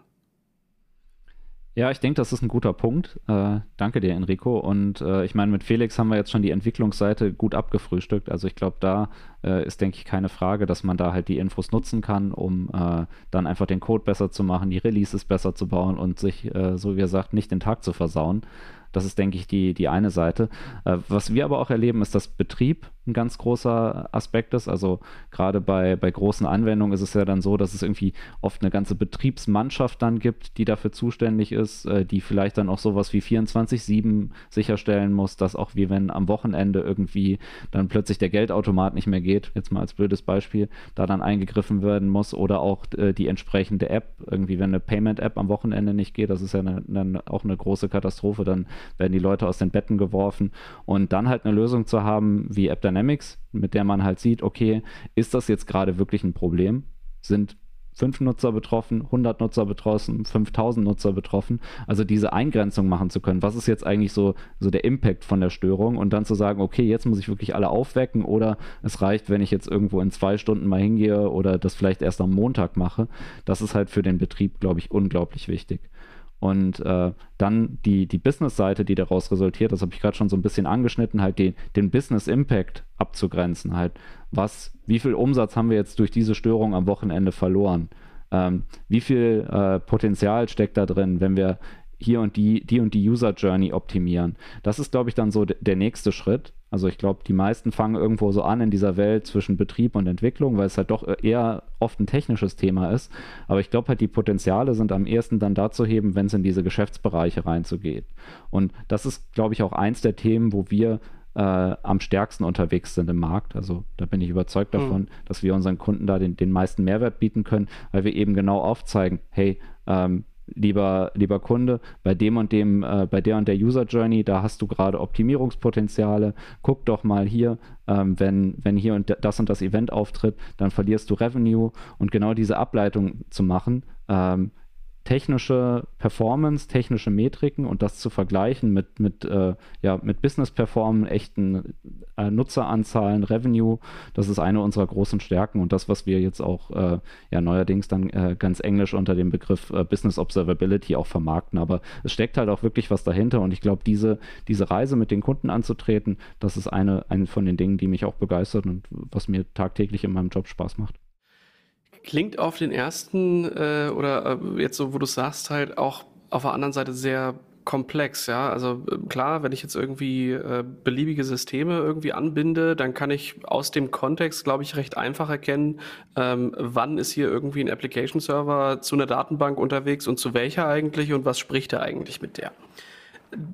Speaker 2: Ja, ich denke, das ist ein guter Punkt. Äh, danke dir, Enrico. Und äh, ich meine, mit Felix haben wir jetzt schon die Entwicklungsseite gut abgefrühstückt. Also ich glaube, da äh, ist, denke ich, keine Frage, dass man da halt die Infos nutzen kann, um äh, dann einfach den Code besser zu machen, die Releases besser zu bauen und sich, äh, so wie er sagt, nicht den Tag zu versauen. Das ist, denke ich, die, die eine Seite. Äh, was wir aber auch erleben, ist, dass Betrieb ein ganz großer Aspekt ist. Also gerade bei, bei großen Anwendungen ist es ja dann so, dass es irgendwie oft eine ganze Betriebsmannschaft dann gibt, die dafür zuständig ist, äh, die vielleicht dann auch sowas wie 24-7 sicherstellen muss, dass auch wie wenn am Wochenende irgendwie dann plötzlich der Geldautomat nicht mehr geht, jetzt mal als blödes Beispiel, da dann eingegriffen werden muss oder auch äh, die entsprechende App, irgendwie wenn eine Payment-App am Wochenende nicht geht, das ist ja eine, eine, auch eine große Katastrophe, dann werden die Leute aus den Betten geworfen und dann halt eine Lösung zu haben wie AppDynamics, mit der man halt sieht, okay, ist das jetzt gerade wirklich ein Problem? Sind fünf Nutzer betroffen, 100 Nutzer betroffen, 5000 Nutzer betroffen. Also diese Eingrenzung machen zu können. Was ist jetzt eigentlich so, so der Impact von der Störung? Und dann zu sagen, okay, jetzt muss ich wirklich alle aufwecken oder es reicht, wenn ich jetzt irgendwo in zwei Stunden mal hingehe oder das vielleicht erst am Montag mache. Das ist halt für den Betrieb, glaube ich, unglaublich wichtig. Und äh, dann die, die Business-Seite, die daraus resultiert, das habe ich gerade schon so ein bisschen angeschnitten, halt den, den Business-Impact abzugrenzen. Halt, was, wie viel Umsatz haben wir jetzt durch diese Störung am Wochenende verloren? Ähm, wie viel äh, Potenzial steckt da drin, wenn wir hier und die, die und die User Journey optimieren? Das ist, glaube ich, dann so der nächste Schritt. Also ich glaube, die meisten fangen irgendwo so an in dieser Welt zwischen Betrieb und Entwicklung, weil es halt doch eher oft ein technisches Thema ist. Aber ich glaube halt, die Potenziale sind am ehesten dann dazu heben, wenn es in diese Geschäftsbereiche reinzugeht. Und das ist, glaube ich, auch eins der Themen, wo wir äh, am stärksten unterwegs sind im Markt. Also da bin ich überzeugt hm. davon, mhm. dass wir unseren Kunden da den, den meisten Mehrwert bieten können, weil wir eben genau aufzeigen, hey, ähm, lieber, lieber Kunde, bei dem und dem, äh, bei der und der User Journey, da hast du gerade Optimierungspotenziale. Guck doch mal hier, ähm, wenn, wenn hier und das und das Event auftritt, dann verlierst du Revenue und genau diese Ableitung zu machen, ähm, technische Performance, technische Metriken und das zu vergleichen mit, mit, äh, ja, mit Business Performance, echten äh, Nutzeranzahlen, Revenue, das ist eine unserer großen Stärken und das, was wir jetzt auch äh, ja neuerdings dann äh, ganz englisch unter dem Begriff äh, Business Observability auch vermarkten. Aber es steckt halt auch wirklich was dahinter und ich glaube, diese, diese Reise mit den Kunden anzutreten, das ist eine, eine von den Dingen, die mich auch begeistert und was mir tagtäglich in meinem Job Spaß macht.
Speaker 1: Klingt auf den ersten äh, oder äh, jetzt so, wo du sagst, halt auch auf der anderen Seite sehr komplex, ja. Also äh, klar, wenn ich jetzt irgendwie äh, beliebige Systeme irgendwie anbinde, dann kann ich aus dem Kontext, glaube ich, recht einfach erkennen, ähm, wann ist hier irgendwie ein Application Server zu einer Datenbank unterwegs und zu welcher eigentlich und was spricht er eigentlich mit der.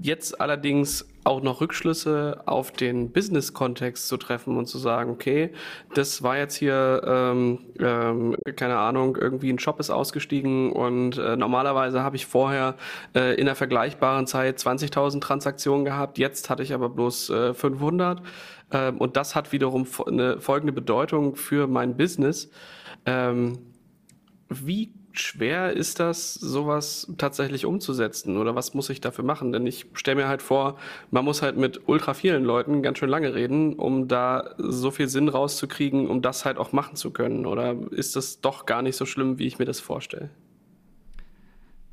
Speaker 1: Jetzt allerdings auch noch Rückschlüsse auf den Business-Kontext zu treffen und zu sagen, okay, das war jetzt hier, ähm, ähm, keine Ahnung, irgendwie ein Shop ist ausgestiegen und äh, normalerweise habe ich vorher äh, in einer vergleichbaren Zeit 20.000 Transaktionen gehabt, jetzt hatte ich aber bloß äh, 500 ähm, und das hat wiederum eine folgende Bedeutung für mein Business. Ähm, wie schwer ist das, sowas tatsächlich umzusetzen? Oder was muss ich dafür machen? Denn ich stelle mir halt vor, man muss halt mit ultra vielen Leuten ganz schön lange reden, um da so viel Sinn rauszukriegen, um das halt auch machen zu können. Oder ist das doch gar nicht so schlimm, wie ich mir das vorstelle?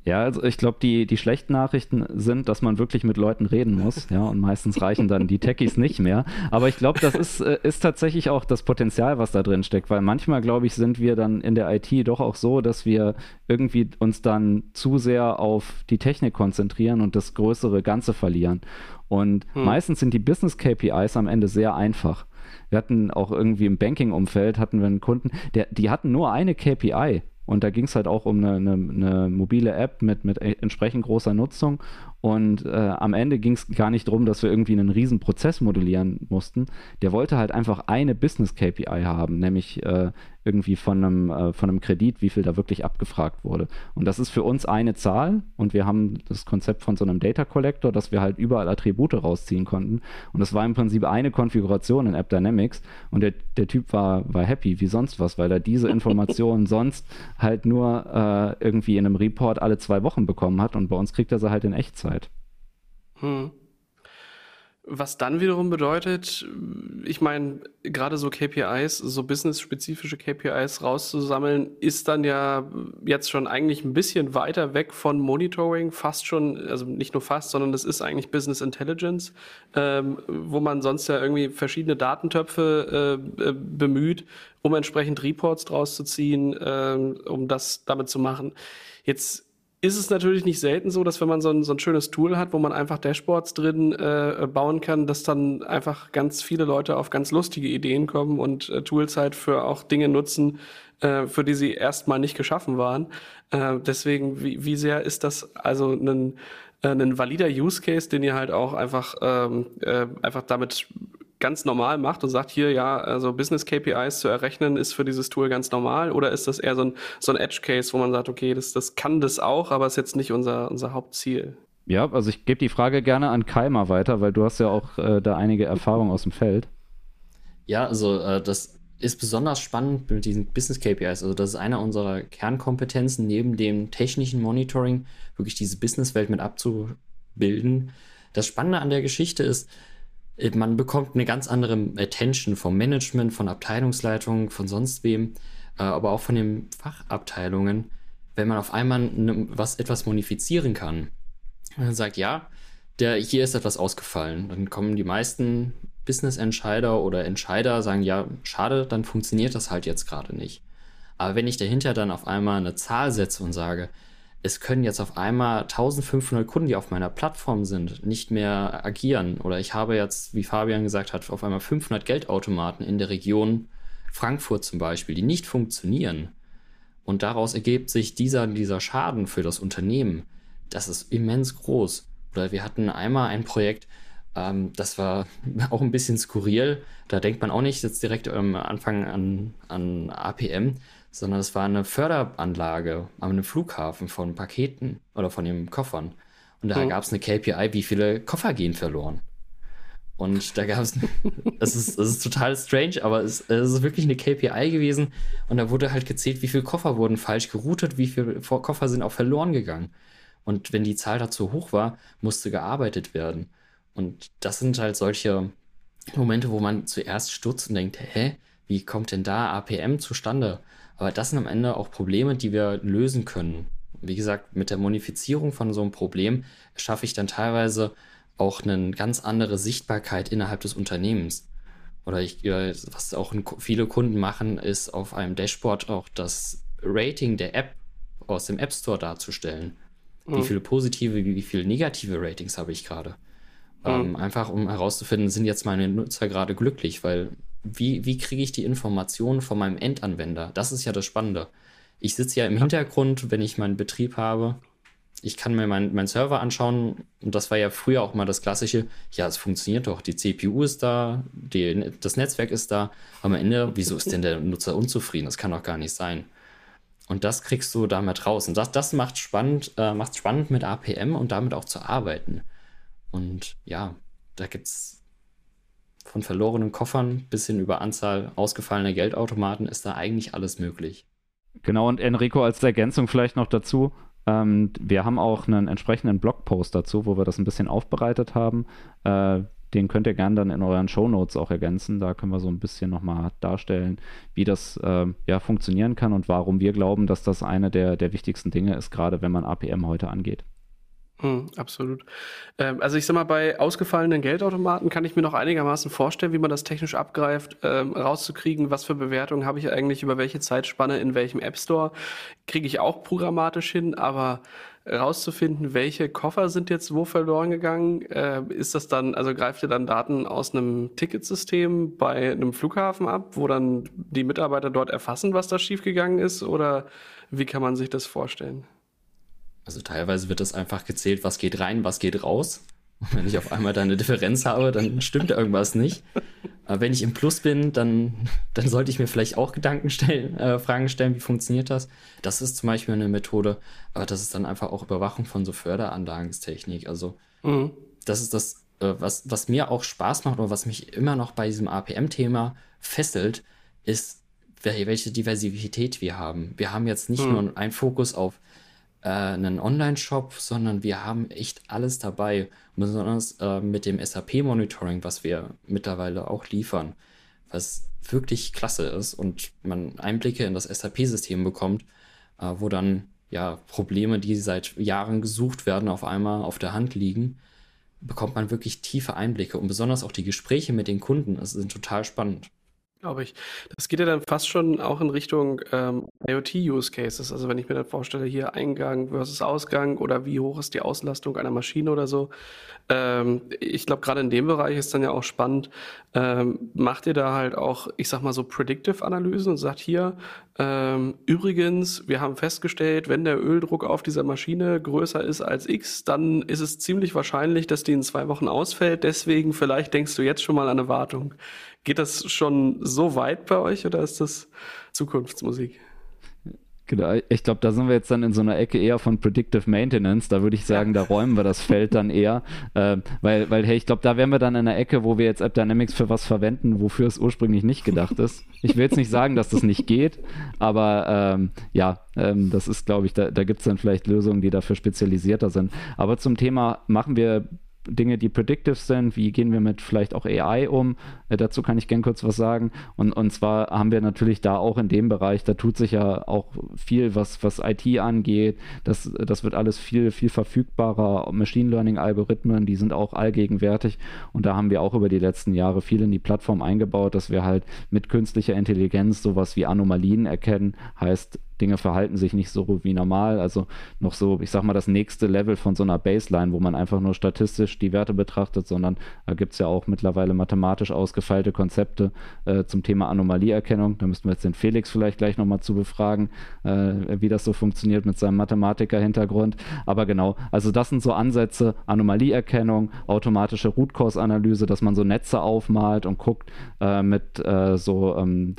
Speaker 2: Ja, also ich glaube, die, die schlechten Nachrichten sind, dass man wirklich mit Leuten reden muss, ja, und meistens reichen dann die Techies nicht mehr. Aber ich glaube, das ist, äh, ist tatsächlich auch das Potenzial, was da drin steckt, weil manchmal, glaube ich, sind wir dann in der IT doch auch so, dass wir irgendwie uns dann zu sehr auf die Technik konzentrieren und das größere Ganze verlieren. Und hm. meistens sind die Business KPIs am Ende sehr einfach. Wir hatten auch irgendwie im Banking-Umfeld hatten wir einen Kunden, der, die hatten nur eine KPI und da ging es halt auch um eine, eine, eine, mobile App mit, mit entsprechend großer Nutzung. Und äh, am Ende ging es gar nicht darum, dass wir irgendwie einen riesen Prozess modellieren mussten. Der wollte halt einfach eine Business KPI haben, nämlich äh, irgendwie von einem, äh, von einem Kredit, wie viel da wirklich abgefragt wurde. Und das ist für uns eine Zahl und wir haben das Konzept von so einem Data Collector, dass wir halt überall Attribute rausziehen konnten. Und das war im Prinzip eine Konfiguration in App Dynamics und der, der Typ war, war happy wie sonst was, weil er diese Informationen sonst halt nur äh, irgendwie in einem Report alle zwei Wochen bekommen hat und bei uns kriegt er sie halt in Echtzeit. Hm.
Speaker 1: Was dann wiederum bedeutet, ich meine, gerade so KPIs, so business-spezifische KPIs rauszusammeln, ist dann ja jetzt schon eigentlich ein bisschen weiter weg von Monitoring, fast schon, also nicht nur fast, sondern das ist eigentlich Business Intelligence, ähm, wo man sonst ja irgendwie verschiedene Datentöpfe äh, äh bemüht, um entsprechend Reports draus zu ziehen, äh, um das damit zu machen. Jetzt ist es natürlich nicht selten so, dass wenn man so ein, so ein schönes Tool hat, wo man einfach Dashboards drin äh, bauen kann, dass dann einfach ganz viele Leute auf ganz lustige Ideen kommen und äh, Tools halt für auch Dinge nutzen, äh, für die sie erstmal nicht geschaffen waren. Äh, deswegen, wie, wie sehr ist das also ein, äh, ein valider Use Case, den ihr halt auch einfach, ähm, äh, einfach damit ganz normal macht und sagt, hier, ja, also Business KPIs zu errechnen ist für dieses Tool ganz normal? Oder ist das eher so ein, so ein Edge Case, wo man sagt, okay, das, das kann das auch, aber ist jetzt nicht unser, unser Hauptziel?
Speaker 2: Ja, also ich gebe die Frage gerne an Keimer weiter, weil du hast ja auch äh, da einige Erfahrungen aus dem Feld.
Speaker 3: Ja, also äh, das ist besonders spannend mit diesen Business KPIs. Also das ist eine unserer Kernkompetenzen neben dem technischen Monitoring, wirklich diese Businesswelt mit abzubilden. Das Spannende an der Geschichte ist, man bekommt eine ganz andere Attention vom Management, von Abteilungsleitungen, von sonst wem, äh, aber auch von den Fachabteilungen, wenn man auf einmal ne, was etwas modifizieren kann. Man sagt, ja, der, hier ist etwas ausgefallen. Dann kommen die meisten Business-Entscheider oder Entscheider, sagen, ja, schade, dann funktioniert das halt jetzt gerade nicht. Aber wenn ich dahinter dann auf einmal eine Zahl setze und sage, es können jetzt auf einmal 1500 Kunden, die auf meiner Plattform sind, nicht mehr agieren. Oder ich habe jetzt, wie Fabian gesagt hat, auf einmal 500 Geldautomaten in der Region Frankfurt zum Beispiel, die nicht funktionieren. Und daraus ergibt sich dieser, dieser Schaden für das Unternehmen. Das ist immens groß. Oder wir hatten einmal ein Projekt, ähm, das war auch ein bisschen skurril. Da denkt man auch nicht jetzt direkt am Anfang an, an APM, sondern es war eine Förderanlage am Flughafen von Paketen oder von den Koffern. Und da mhm. gab es eine KPI, wie viele Koffer gehen verloren. Und da gab es, es ist, es ist total strange, aber es, es, ist wirklich eine KPI gewesen. Und da wurde halt gezählt, wie viele Koffer wurden falsch geroutet, wie viele Koffer sind auch verloren gegangen. Und wenn die Zahl dazu hoch war, musste gearbeitet werden. Und das sind halt solche Momente, wo man zuerst stutzt und denkt, hä, wie kommt denn da APM zustande? Aber das sind am Ende auch Probleme, die wir lösen können. Wie gesagt, mit der Monifizierung von so einem Problem schaffe ich dann teilweise auch eine ganz andere Sichtbarkeit innerhalb des Unternehmens. Oder ich, was auch viele Kunden machen, ist auf einem Dashboard auch das Rating der App aus dem App Store darzustellen. Mhm. Wie viele positive, wie, viele negative Ratings habe ich gerade? Ähm, mhm. einfach um herauszufinden, sind jetzt meine Nutzer gerade glücklich, weil wie, wie kriege ich die Informationen von meinem Endanwender? Das ist ja das Spannende. Ich sitze ja im Hintergrund, wenn ich meinen Betrieb habe. Ich kann mir meinen mein Server anschauen und das war ja früher auch mal das Klassische. Ja, es funktioniert doch. Die CPU ist da, die, das Netzwerk ist da. Am Ende, wieso ist denn der Nutzer unzufrieden? Das kann doch gar nicht sein. Und das kriegst du damit raus. Und das, das macht spannend, äh, macht spannend mit APM und damit auch zu arbeiten. Und ja, da gibt es von verlorenen Koffern bis hin über Anzahl ausgefallener Geldautomaten ist da eigentlich alles möglich.
Speaker 2: Genau, und Enrico als Ergänzung vielleicht noch dazu. Ähm, wir haben auch einen entsprechenden Blogpost dazu, wo wir das ein bisschen aufbereitet haben. Äh, den könnt ihr gerne dann in euren Shownotes auch ergänzen. Da können wir so ein bisschen nochmal darstellen, wie das äh, ja funktionieren kann und warum wir glauben, dass das eine der, der wichtigsten Dinge ist, gerade wenn man APM heute angeht.
Speaker 1: Hm, absolut. Ähm, also ich sag mal, bei ausgefallenen Geldautomaten kann ich mir noch einigermaßen vorstellen, wie man das technisch abgreift, ähm, rauszukriegen, was für Bewertungen habe ich eigentlich über welche Zeitspanne in welchem App Store. Kriege ich auch programmatisch hin, aber rauszufinden, welche Koffer sind jetzt wo verloren gegangen, äh, ist das dann, also greift ihr dann Daten aus einem Ticketsystem bei einem Flughafen ab, wo dann die Mitarbeiter dort erfassen, was da schiefgegangen ist, oder wie kann man sich das vorstellen?
Speaker 3: Also teilweise wird das einfach gezählt, was geht rein, was geht raus. Und wenn ich auf einmal da eine Differenz habe, dann stimmt irgendwas nicht. Aber wenn ich im Plus bin, dann, dann sollte ich mir vielleicht auch Gedanken stellen, äh, Fragen stellen, wie funktioniert das? Das ist zum Beispiel eine Methode, aber das ist dann einfach auch Überwachung von so Förderanlagentechnik. Also mhm. das ist das, äh, was, was mir auch Spaß macht oder was mich immer noch bei diesem APM-Thema fesselt, ist, welche Diversität wir haben. Wir haben jetzt nicht mhm. nur einen Fokus auf äh, einen Online-Shop, sondern wir haben echt alles dabei. Besonders äh, mit dem SAP-Monitoring, was wir mittlerweile auch liefern, was wirklich klasse ist und man Einblicke in das SAP-System bekommt, äh, wo dann ja Probleme, die seit Jahren gesucht werden, auf einmal auf der Hand liegen, bekommt man wirklich tiefe Einblicke und besonders auch die Gespräche mit den Kunden sind total spannend.
Speaker 1: Glaube ich. Das geht ja dann fast schon auch in Richtung ähm, IoT-Use-Cases. Also wenn ich mir dann vorstelle, hier Eingang versus Ausgang oder wie hoch ist die Auslastung einer Maschine oder so. Ähm, ich glaube, gerade in dem Bereich ist dann ja auch spannend, ähm, macht ihr da halt auch, ich sag mal so Predictive-Analysen und sagt hier, ähm, übrigens, wir haben festgestellt, wenn der Öldruck auf dieser Maschine größer ist als X, dann ist es ziemlich wahrscheinlich, dass die in zwei Wochen ausfällt. Deswegen vielleicht denkst du jetzt schon mal an eine Wartung. Geht das schon so weit bei euch oder ist das Zukunftsmusik?
Speaker 2: Genau, ich glaube, da sind wir jetzt dann in so einer Ecke eher von Predictive Maintenance. Da würde ich sagen, da räumen wir das Feld dann eher. Äh, weil, weil, hey, ich glaube, da wären wir dann in einer Ecke, wo wir jetzt AppDynamics für was verwenden, wofür es ursprünglich nicht gedacht ist. Ich will jetzt nicht sagen, dass das nicht geht, aber ähm, ja, ähm, das ist, glaube ich, da, da gibt es dann vielleicht Lösungen, die dafür spezialisierter sind. Aber zum Thema machen wir Dinge, die predictive sind, wie gehen wir mit vielleicht auch AI um, äh, dazu kann ich gern kurz was sagen. Und, und zwar haben wir natürlich da auch in dem Bereich, da tut sich ja auch viel, was, was IT angeht. Das, das wird alles viel, viel verfügbarer. Machine Learning-Algorithmen, die sind auch allgegenwärtig. Und da haben wir auch über die letzten Jahre viel in die Plattform eingebaut, dass wir halt mit künstlicher Intelligenz sowas wie Anomalien erkennen, heißt Dinge verhalten sich nicht so wie normal. Also noch so, ich sag mal, das nächste Level von so einer Baseline, wo man einfach nur statistisch die Werte betrachtet, sondern da gibt es ja auch mittlerweile mathematisch ausgefeilte Konzepte äh, zum Thema Anomalieerkennung. Da müssten wir jetzt den Felix vielleicht gleich nochmal zu befragen, äh, wie das so funktioniert mit seinem Mathematiker-Hintergrund. Aber genau, also das sind so Ansätze, Anomalieerkennung, automatische Root Cause-Analyse, dass man so Netze aufmalt und guckt äh, mit äh, so ähm,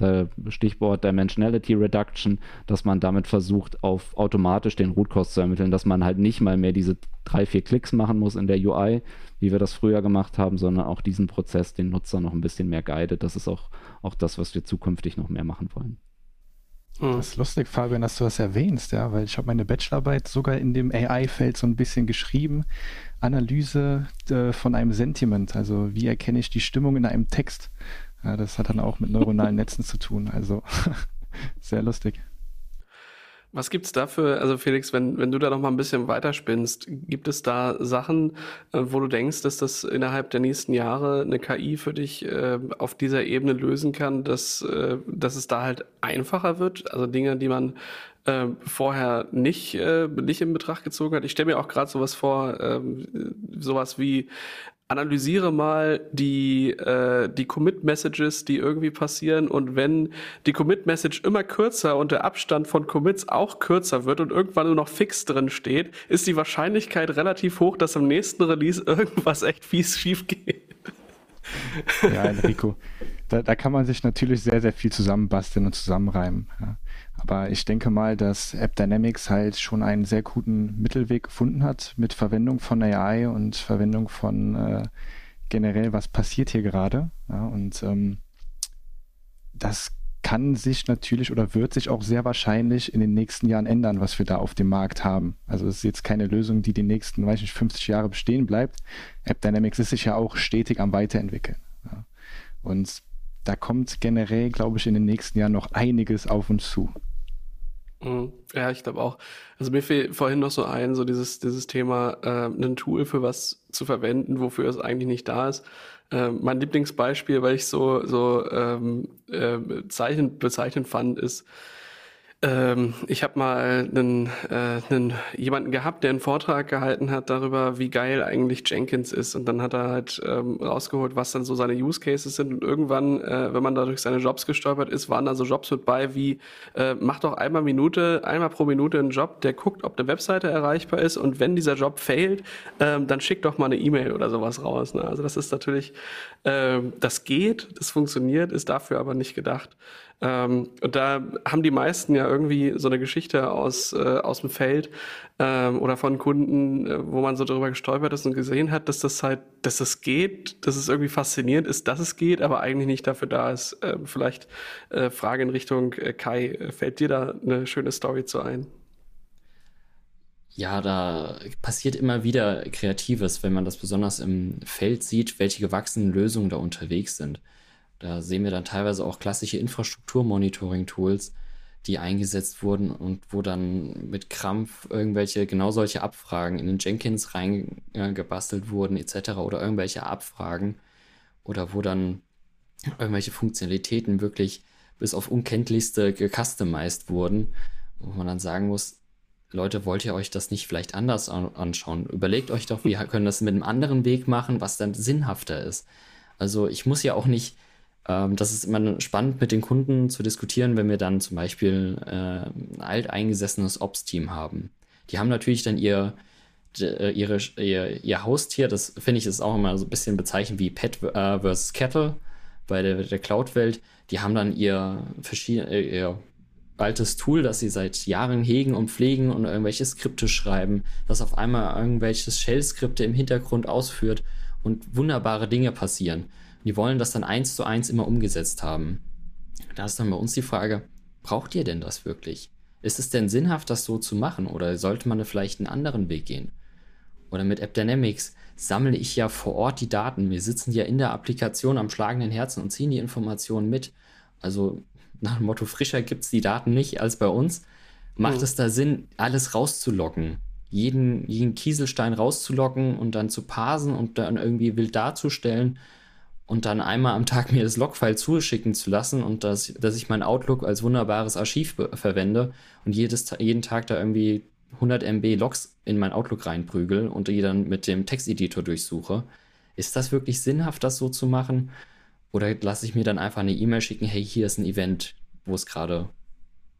Speaker 2: Stichwort Dimensionality Reduction, dass man damit versucht, auf automatisch den Root Cause zu ermitteln, dass man halt nicht mal mehr diese drei, vier Klicks machen muss in der UI, wie wir das früher gemacht haben, sondern auch diesen Prozess den Nutzer noch ein bisschen mehr guidet. Das ist auch, auch das, was wir zukünftig noch mehr machen wollen.
Speaker 4: Hm. Das ist lustig, Fabian, dass du das erwähnst, ja, weil ich habe meine Bachelorarbeit sogar in dem AI-Feld so ein bisschen geschrieben. Analyse äh, von einem Sentiment, also wie erkenne ich die Stimmung in einem Text. Ja, das hat dann auch mit neuronalen Netzen zu tun, also sehr lustig.
Speaker 1: Was gibt es dafür, also Felix, wenn, wenn du da noch mal ein bisschen weiterspinnst, gibt es da Sachen, äh, wo du denkst, dass das innerhalb der nächsten Jahre eine KI für dich äh, auf dieser Ebene lösen kann, dass, äh, dass es da halt einfacher wird? Also Dinge, die man äh, vorher nicht, äh, nicht in Betracht gezogen hat. Ich stelle mir auch gerade sowas vor, äh, sowas wie analysiere mal die, äh, die Commit-Messages, die irgendwie passieren und wenn die Commit-Message immer kürzer und der Abstand von Commits auch kürzer wird und irgendwann nur noch fix drin steht, ist die Wahrscheinlichkeit relativ hoch, dass im nächsten Release irgendwas echt fies schief geht.
Speaker 4: Ja, Enrico, da, da kann man sich natürlich sehr, sehr viel zusammenbasteln und zusammenreimen. Ja. Aber ich denke mal, dass AppDynamics halt schon einen sehr guten Mittelweg gefunden hat mit Verwendung von AI und Verwendung von äh, generell, was passiert hier gerade. Ja, und ähm, das kann sich natürlich oder wird sich auch sehr wahrscheinlich in den nächsten Jahren ändern, was wir da auf dem Markt haben. Also es ist jetzt keine Lösung, die die nächsten, weiß nicht, 50 Jahre bestehen bleibt. AppDynamics ist sich ja auch stetig am Weiterentwickeln. Ja. Und da kommt generell, glaube ich, in den nächsten Jahren noch einiges auf uns zu.
Speaker 1: Mhm. Ja, ich glaube auch. Also mir fiel vorhin noch so ein, so dieses, dieses Thema, äh, ein Tool für was zu verwenden, wofür es eigentlich nicht da ist. Äh, mein Lieblingsbeispiel, weil ich so, so ähm, äh, bezeichnend, bezeichnend fand, ist, ähm, ich habe mal einen, äh, einen, jemanden gehabt, der einen Vortrag gehalten hat darüber, wie geil eigentlich Jenkins ist. Und dann hat er halt ähm, rausgeholt, was dann so seine Use Cases sind. Und irgendwann, äh, wenn man da durch seine Jobs gestolpert ist, waren da so Jobs mit bei wie, äh, mach doch einmal Minute, einmal pro Minute einen Job, der guckt, ob eine Webseite erreichbar ist. Und wenn dieser Job failt, ähm, dann schick doch mal eine E-Mail oder sowas raus. Ne? Also das ist natürlich, ähm, das geht, das funktioniert, ist dafür aber nicht gedacht. Ähm, und da haben die meisten ja irgendwie so eine Geschichte aus, äh, aus dem Feld ähm, oder von Kunden, äh, wo man so darüber gestolpert ist und gesehen hat, dass das halt, dass das geht, dass es irgendwie faszinierend ist, dass es geht, aber eigentlich nicht dafür da ist. Äh, vielleicht äh, Frage in Richtung äh, Kai, fällt dir da eine schöne Story zu ein?
Speaker 3: Ja, da passiert immer wieder Kreatives, wenn man das besonders im Feld sieht, welche gewachsenen Lösungen da unterwegs sind. Da sehen wir dann teilweise auch klassische Infrastrukturmonitoring-Tools, die eingesetzt wurden und wo dann mit Krampf irgendwelche genau solche Abfragen in den Jenkins reingebastelt äh, wurden etc. oder irgendwelche Abfragen oder wo dann irgendwelche Funktionalitäten wirklich bis auf unkenntlichste gecustomized wurden, wo man dann sagen muss, Leute, wollt ihr euch das nicht vielleicht anders anschauen? Überlegt euch doch, wir können das mit einem anderen Weg machen, was dann sinnhafter ist. Also ich muss ja auch nicht das ist immer spannend mit den Kunden zu diskutieren, wenn wir dann zum Beispiel äh, ein alteingesessenes Ops-Team haben. Die haben natürlich dann ihr, äh, ihre, ihr, ihr Haustier, das finde ich ist auch immer so ein bisschen bezeichnend wie Pet äh, versus Cattle bei der, der Cloud-Welt. Die haben dann ihr, äh, ihr altes Tool, das sie seit Jahren hegen und pflegen und irgendwelche Skripte schreiben, das auf einmal irgendwelche Shell-Skripte im Hintergrund ausführt und wunderbare Dinge passieren. Die wollen das dann eins zu eins immer umgesetzt haben. Da ist dann bei uns die Frage, braucht ihr denn das wirklich? Ist es denn sinnhaft, das so zu machen oder sollte man vielleicht einen anderen Weg gehen? Oder mit AppDynamics sammle ich ja vor Ort die Daten. Wir sitzen ja in der Applikation am schlagenden Herzen und ziehen die Informationen mit. Also nach dem Motto, frischer gibt es die Daten nicht als bei uns. Macht mhm. es da Sinn, alles rauszulocken? Jeden, jeden Kieselstein rauszulocken und dann zu parsen und dann irgendwie wild darzustellen und dann einmal am Tag mir das Logfile zuschicken zu lassen und dass, dass ich mein Outlook als wunderbares Archiv verwende und jedes, jeden Tag da irgendwie 100 MB Logs in mein Outlook reinprügel und die dann mit dem Texteditor durchsuche. Ist das wirklich sinnhaft, das so zu machen? Oder lasse ich mir dann einfach eine E-Mail schicken, hey, hier ist ein Event, wo es gerade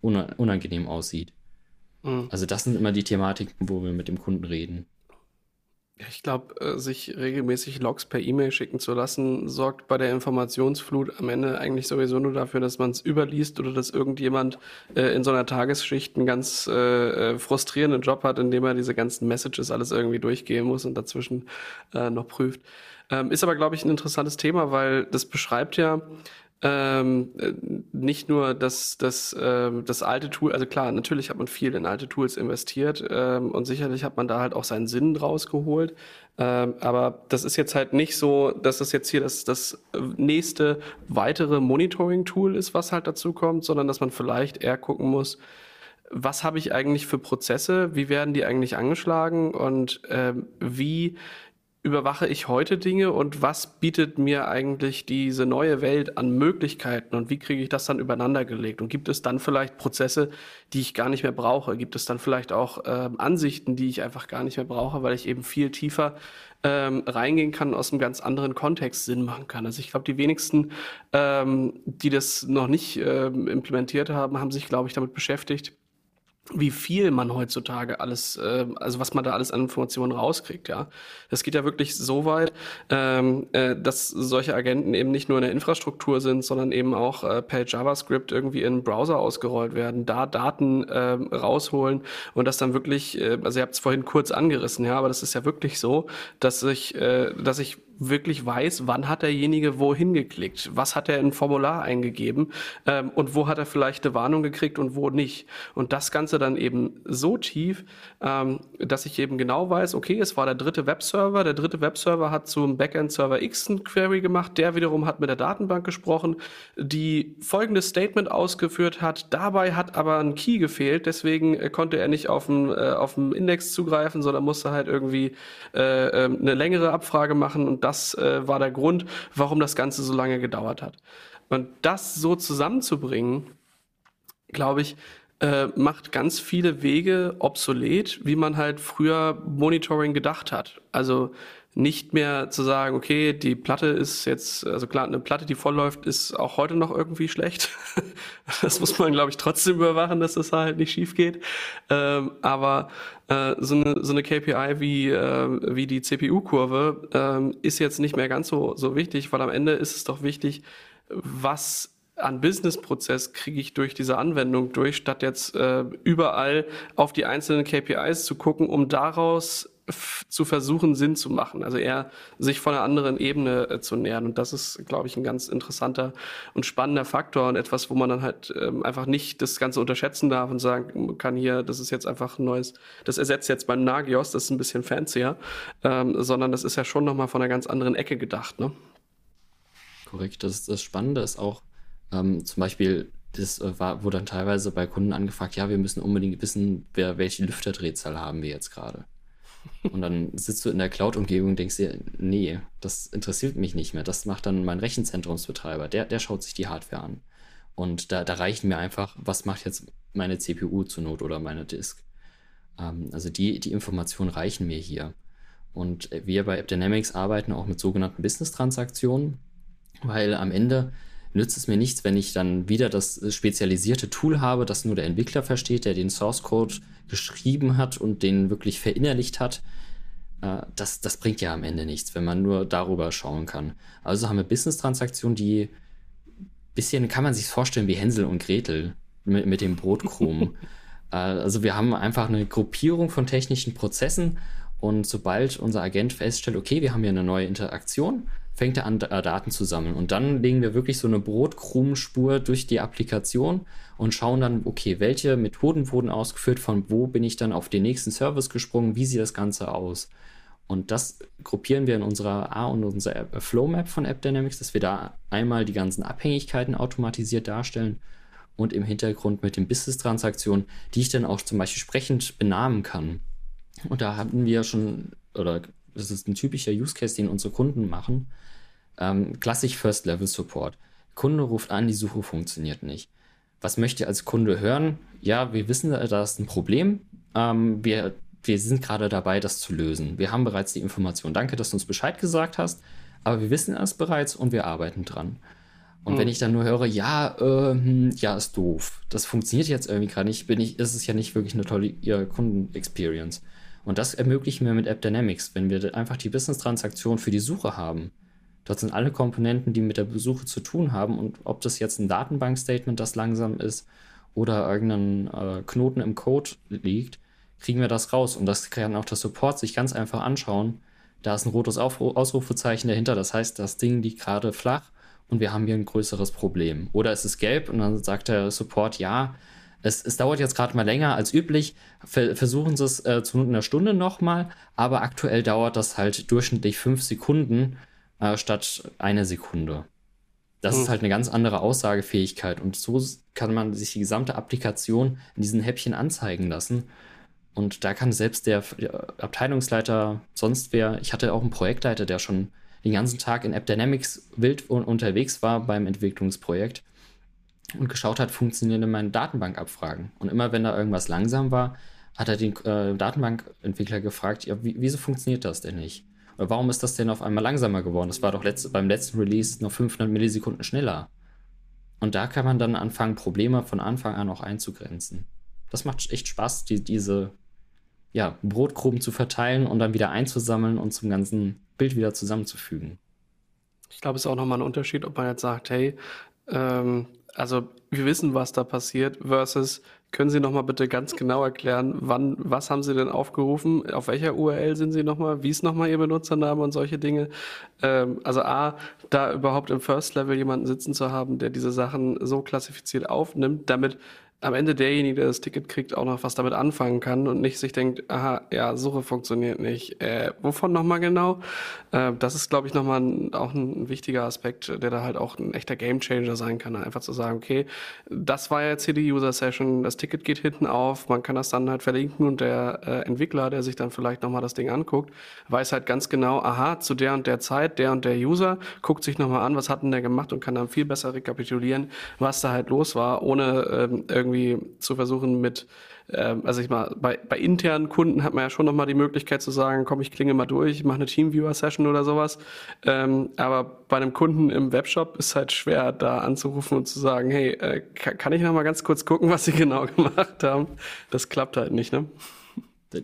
Speaker 3: unangenehm aussieht? Mhm. Also das sind immer die Thematiken, wo wir mit dem Kunden reden.
Speaker 1: Ich glaube, äh, sich regelmäßig Logs per E-Mail schicken zu lassen, sorgt bei der Informationsflut am Ende eigentlich sowieso nur dafür, dass man es überliest oder dass irgendjemand äh, in so einer Tagesschicht einen ganz äh, äh, frustrierenden Job hat, indem er diese ganzen Messages alles irgendwie durchgehen muss und dazwischen äh, noch prüft. Ähm, ist aber, glaube ich, ein interessantes Thema, weil das beschreibt ja, ähm, äh, nicht nur das, das, ähm, das alte Tool, also klar, natürlich hat man viel in alte Tools investiert ähm, und sicherlich hat man da halt auch seinen Sinn draus geholt. Ähm, aber das ist jetzt halt nicht so, dass das jetzt hier das, das nächste weitere Monitoring-Tool ist, was halt dazu kommt, sondern dass man vielleicht eher gucken muss, was habe ich eigentlich für Prozesse, wie werden die eigentlich angeschlagen und ähm, wie überwache ich heute Dinge und was bietet mir eigentlich diese neue Welt an Möglichkeiten und wie kriege ich das dann übereinander gelegt? Und gibt es dann vielleicht Prozesse, die ich gar nicht mehr brauche? Gibt es dann vielleicht auch ähm, Ansichten, die ich einfach gar nicht mehr brauche, weil ich eben viel tiefer ähm, reingehen kann, aus einem ganz anderen Kontext Sinn machen kann? Also ich glaube, die wenigsten, ähm, die das noch nicht ähm, implementiert haben, haben sich, glaube ich, damit beschäftigt wie viel man heutzutage alles, äh, also was man da alles an Informationen rauskriegt, ja. Das geht ja wirklich so weit, ähm, äh, dass solche Agenten eben nicht nur in der Infrastruktur sind, sondern eben auch äh, per JavaScript irgendwie in Browser ausgerollt werden, da Daten äh, rausholen und das dann wirklich, äh, also ihr habt es vorhin kurz angerissen, ja, aber das ist ja wirklich so, dass ich, äh, dass ich wirklich weiß, wann hat derjenige wohin geklickt, was hat er in ein Formular eingegeben? Ähm, und wo hat er vielleicht eine Warnung gekriegt und wo nicht. Und das Ganze dann eben so tief, ähm, dass ich eben genau weiß, okay, es war der dritte Webserver, der dritte Webserver hat zum Backend-Server X ein Query gemacht, der wiederum hat mit der Datenbank gesprochen, die folgendes Statement ausgeführt hat, dabei hat aber ein Key gefehlt, deswegen äh, konnte er nicht auf dem, äh, auf dem Index zugreifen, sondern musste halt irgendwie äh, äh, eine längere Abfrage machen. Und das äh, war der Grund, warum das Ganze so lange gedauert hat. Und das so zusammenzubringen, glaube ich, äh, macht ganz viele Wege obsolet, wie man halt früher Monitoring gedacht hat. Also nicht mehr zu sagen, okay, die Platte ist jetzt, also klar, eine Platte, die vollläuft, ist auch heute noch irgendwie schlecht. das muss man, glaube ich, trotzdem überwachen, dass das halt nicht schief geht. Ähm, aber äh, so, eine, so eine KPI wie, äh, wie die CPU-Kurve ähm, ist jetzt nicht mehr ganz so, so wichtig, weil am Ende ist es doch wichtig, was an Business-Prozess kriege ich durch diese Anwendung durch, statt jetzt äh, überall auf die einzelnen KPIs zu gucken, um daraus zu versuchen, Sinn zu machen. Also eher sich von einer anderen Ebene äh, zu nähern. Und das ist, glaube ich, ein ganz interessanter und spannender Faktor und etwas, wo man dann halt ähm, einfach nicht das Ganze unterschätzen darf und sagen kann, hier, das ist jetzt einfach ein neues, das ersetzt jetzt beim Nagios, das ist ein bisschen fancier, ähm, sondern das ist ja schon nochmal von einer ganz anderen Ecke gedacht. Ne?
Speaker 3: Korrekt. Das, das Spannende ist auch, ähm, zum Beispiel, das äh, war, wurde dann teilweise bei Kunden angefragt, ja, wir müssen unbedingt wissen, wer, welche Lüfterdrehzahl haben wir jetzt gerade. Und dann sitzt du in der Cloud-Umgebung und denkst dir, nee, das interessiert mich nicht mehr. Das macht dann mein Rechenzentrumsbetreiber. Der, der schaut sich die Hardware an. Und da, da reichen mir einfach, was macht jetzt meine CPU zur Not oder meine Disk. Ähm, also die, die Informationen reichen mir hier. Und wir bei AppDynamics arbeiten auch mit sogenannten Business-Transaktionen, weil am Ende nützt es mir nichts, wenn ich dann wieder das spezialisierte Tool habe, das nur der Entwickler versteht, der den Source Code geschrieben hat und den wirklich verinnerlicht hat. Äh, das, das bringt ja am Ende nichts, wenn man nur darüber schauen kann. Also haben wir Business-Transaktionen, die bisschen kann man sich vorstellen wie Hänsel und Gretel. mit, mit dem Brotkrumen. äh, also wir haben einfach eine Gruppierung von technischen Prozessen und sobald unser Agent feststellt, okay, wir haben hier eine neue Interaktion, fängt er an, äh, Daten zu sammeln. Und dann legen wir wirklich so eine Brotkrumenspur durch die Applikation und schauen dann, okay, welche Methoden wurden ausgeführt, von wo bin ich dann auf den nächsten Service gesprungen, wie sieht das Ganze aus. Und das gruppieren wir in unserer A und unserer Flow Map von AppDynamics, dass wir da einmal die ganzen Abhängigkeiten automatisiert darstellen und im Hintergrund mit den Business-Transaktionen, die ich dann auch zum Beispiel sprechend benamen kann. Und da hatten wir schon, oder das ist ein typischer Use Case, den unsere Kunden machen. Ähm, klassisch First Level Support. Kunde ruft an, die Suche funktioniert nicht. Was möchte ihr als Kunde hören? Ja, wir wissen, da ist ein Problem. Ähm, wir, wir sind gerade dabei, das zu lösen. Wir haben bereits die Information. Danke, dass du uns Bescheid gesagt hast. Aber wir wissen es bereits und wir arbeiten dran. Und mhm. wenn ich dann nur höre, ja, äh, hm, ja, ist doof. Das funktioniert jetzt irgendwie gerade nicht, bin ich, ist es ja nicht wirklich eine tolle Kundenexperience. Und das ermöglichen wir mit App Dynamics, wenn wir einfach die Business-Transaktion für die Suche haben. Dort sind alle Komponenten, die mit der Suche zu tun haben. Und ob das jetzt ein Datenbank-Statement, das langsam ist, oder irgendein äh, Knoten im Code liegt, kriegen wir das raus. Und das kann auch der Support sich ganz einfach anschauen. Da ist ein rotes Auf Ausrufezeichen dahinter. Das heißt, das Ding liegt gerade flach und wir haben hier ein größeres Problem. Oder es ist gelb und dann sagt der Support, ja, es, es dauert jetzt gerade mal länger als üblich. Versuchen Sie es äh, zu einer Stunde nochmal, aber aktuell dauert das halt durchschnittlich fünf Sekunden äh, statt eine Sekunde. Das hm. ist halt eine ganz andere Aussagefähigkeit und so kann man sich die gesamte Applikation in diesen Häppchen anzeigen lassen. Und da kann selbst der Abteilungsleiter, sonst wer, ich hatte auch einen Projektleiter, der schon den ganzen Tag in AppDynamics wild unterwegs war beim Entwicklungsprojekt und geschaut hat, funktionieren denn meine Datenbankabfragen. Und immer wenn da irgendwas langsam war, hat er den äh, Datenbankentwickler gefragt, ja, wie, wieso funktioniert das denn nicht? Oder warum ist das denn auf einmal langsamer geworden? Das war doch letzt, beim letzten Release noch 500 Millisekunden schneller. Und da kann man dann anfangen, Probleme von Anfang an auch einzugrenzen. Das macht echt Spaß, die, diese ja, Brotkrumen zu verteilen und dann wieder einzusammeln und zum ganzen Bild wieder zusammenzufügen.
Speaker 1: Ich glaube, es ist auch nochmal ein Unterschied, ob man jetzt sagt, hey, ähm, also wir wissen, was da passiert, versus können Sie nochmal bitte ganz genau erklären, wann, was haben Sie denn aufgerufen, auf welcher URL sind Sie nochmal, wie ist nochmal Ihr Benutzername und solche Dinge. Ähm, also A, da überhaupt im First Level jemanden sitzen zu haben, der diese Sachen so klassifiziert aufnimmt, damit am Ende derjenige, der das Ticket kriegt, auch noch was damit anfangen kann und nicht sich denkt, aha, ja, Suche funktioniert nicht. Äh, wovon nochmal genau? Äh, das ist, glaube ich, nochmal auch ein wichtiger Aspekt, der da halt auch ein echter Gamechanger sein kann. Einfach zu sagen, okay, das war jetzt hier die User-Session, das Ticket geht hinten auf, man kann das dann halt verlinken und der äh, Entwickler, der sich dann vielleicht nochmal das Ding anguckt, weiß halt ganz genau, aha, zu der und der Zeit, der und der User, guckt sich nochmal an, was hat denn der gemacht und kann dann viel besser rekapitulieren, was da halt los war, ohne ähm, irgendwie zu versuchen mit, ähm, also ich mal, bei, bei internen Kunden hat man ja schon nochmal die Möglichkeit zu sagen, komm, ich klinge mal durch, mache eine Teamviewer-Session oder sowas. Ähm, aber bei einem Kunden im Webshop ist halt schwer, da anzurufen und zu sagen, hey, äh, kann ich nochmal ganz kurz gucken, was sie genau gemacht haben? Das klappt halt nicht, ne?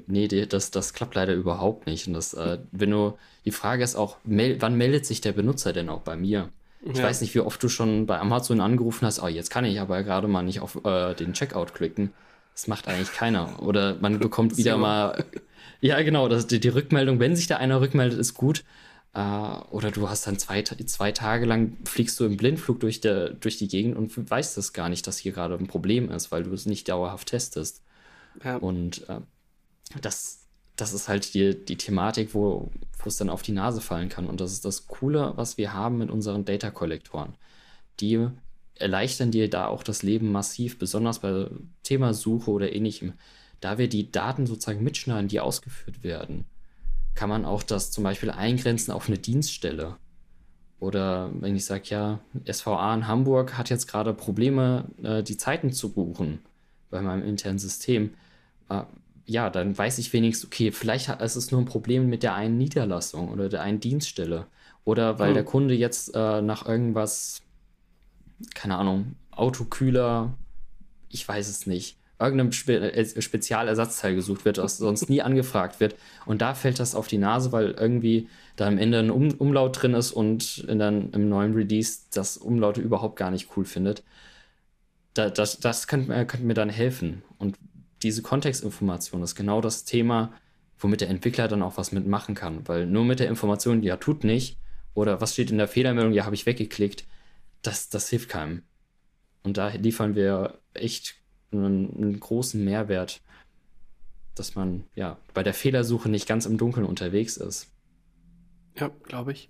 Speaker 3: Nee, das, das klappt leider überhaupt nicht. Und das, äh, wenn du, die Frage ist auch, mel wann meldet sich der Benutzer denn auch bei mir? Ich ja. weiß nicht, wie oft du schon bei Amazon angerufen hast, oh, jetzt kann ich aber gerade mal nicht auf äh, den Checkout klicken. Das macht eigentlich keiner. Oder man bekommt wieder mal. Ja, genau, das, die, die, Rückmeldung, wenn sich da einer rückmeldet, ist gut. Äh, oder du hast dann zwei, zwei Tage lang fliegst du im Blindflug durch, der, durch die Gegend und weißt es gar nicht, dass hier gerade ein Problem ist, weil du es nicht dauerhaft testest. Ja. Und äh, das, das ist halt die, die Thematik, wo, es dann auf die Nase fallen kann. Und das ist das Coole, was wir haben mit unseren Data-Kollektoren. Die erleichtern dir da auch das Leben massiv, besonders bei Thema Suche oder ähnlichem. Da wir die Daten sozusagen mitschneiden, die ausgeführt werden, kann man auch das zum Beispiel eingrenzen auf eine Dienststelle. Oder wenn ich sage, ja, SVA in Hamburg hat jetzt gerade Probleme, äh, die Zeiten zu buchen bei meinem internen System. Ja, dann weiß ich wenigstens, okay, vielleicht ist es nur ein Problem mit der einen Niederlassung oder der einen Dienststelle. Oder weil hm. der Kunde jetzt äh, nach irgendwas, keine Ahnung, Autokühler, ich weiß es nicht, irgendeinem Spe äh, Spezialersatzteil gesucht wird, das sonst nie angefragt wird. Und da fällt das auf die Nase, weil irgendwie da am Ende ein um Umlaut drin ist und dann im neuen Release das Umlaute überhaupt gar nicht cool findet da, das, das könnte, könnte mir dann helfen. Und diese Kontextinformation ist genau das Thema, womit der Entwickler dann auch was mitmachen kann. Weil nur mit der Information, ja, tut nicht, oder was steht in der Fehlermeldung, ja, habe ich weggeklickt, das, das hilft keinem. Und da liefern wir echt einen, einen großen Mehrwert, dass man ja bei der Fehlersuche nicht ganz im Dunkeln unterwegs ist.
Speaker 1: Ja, glaube ich.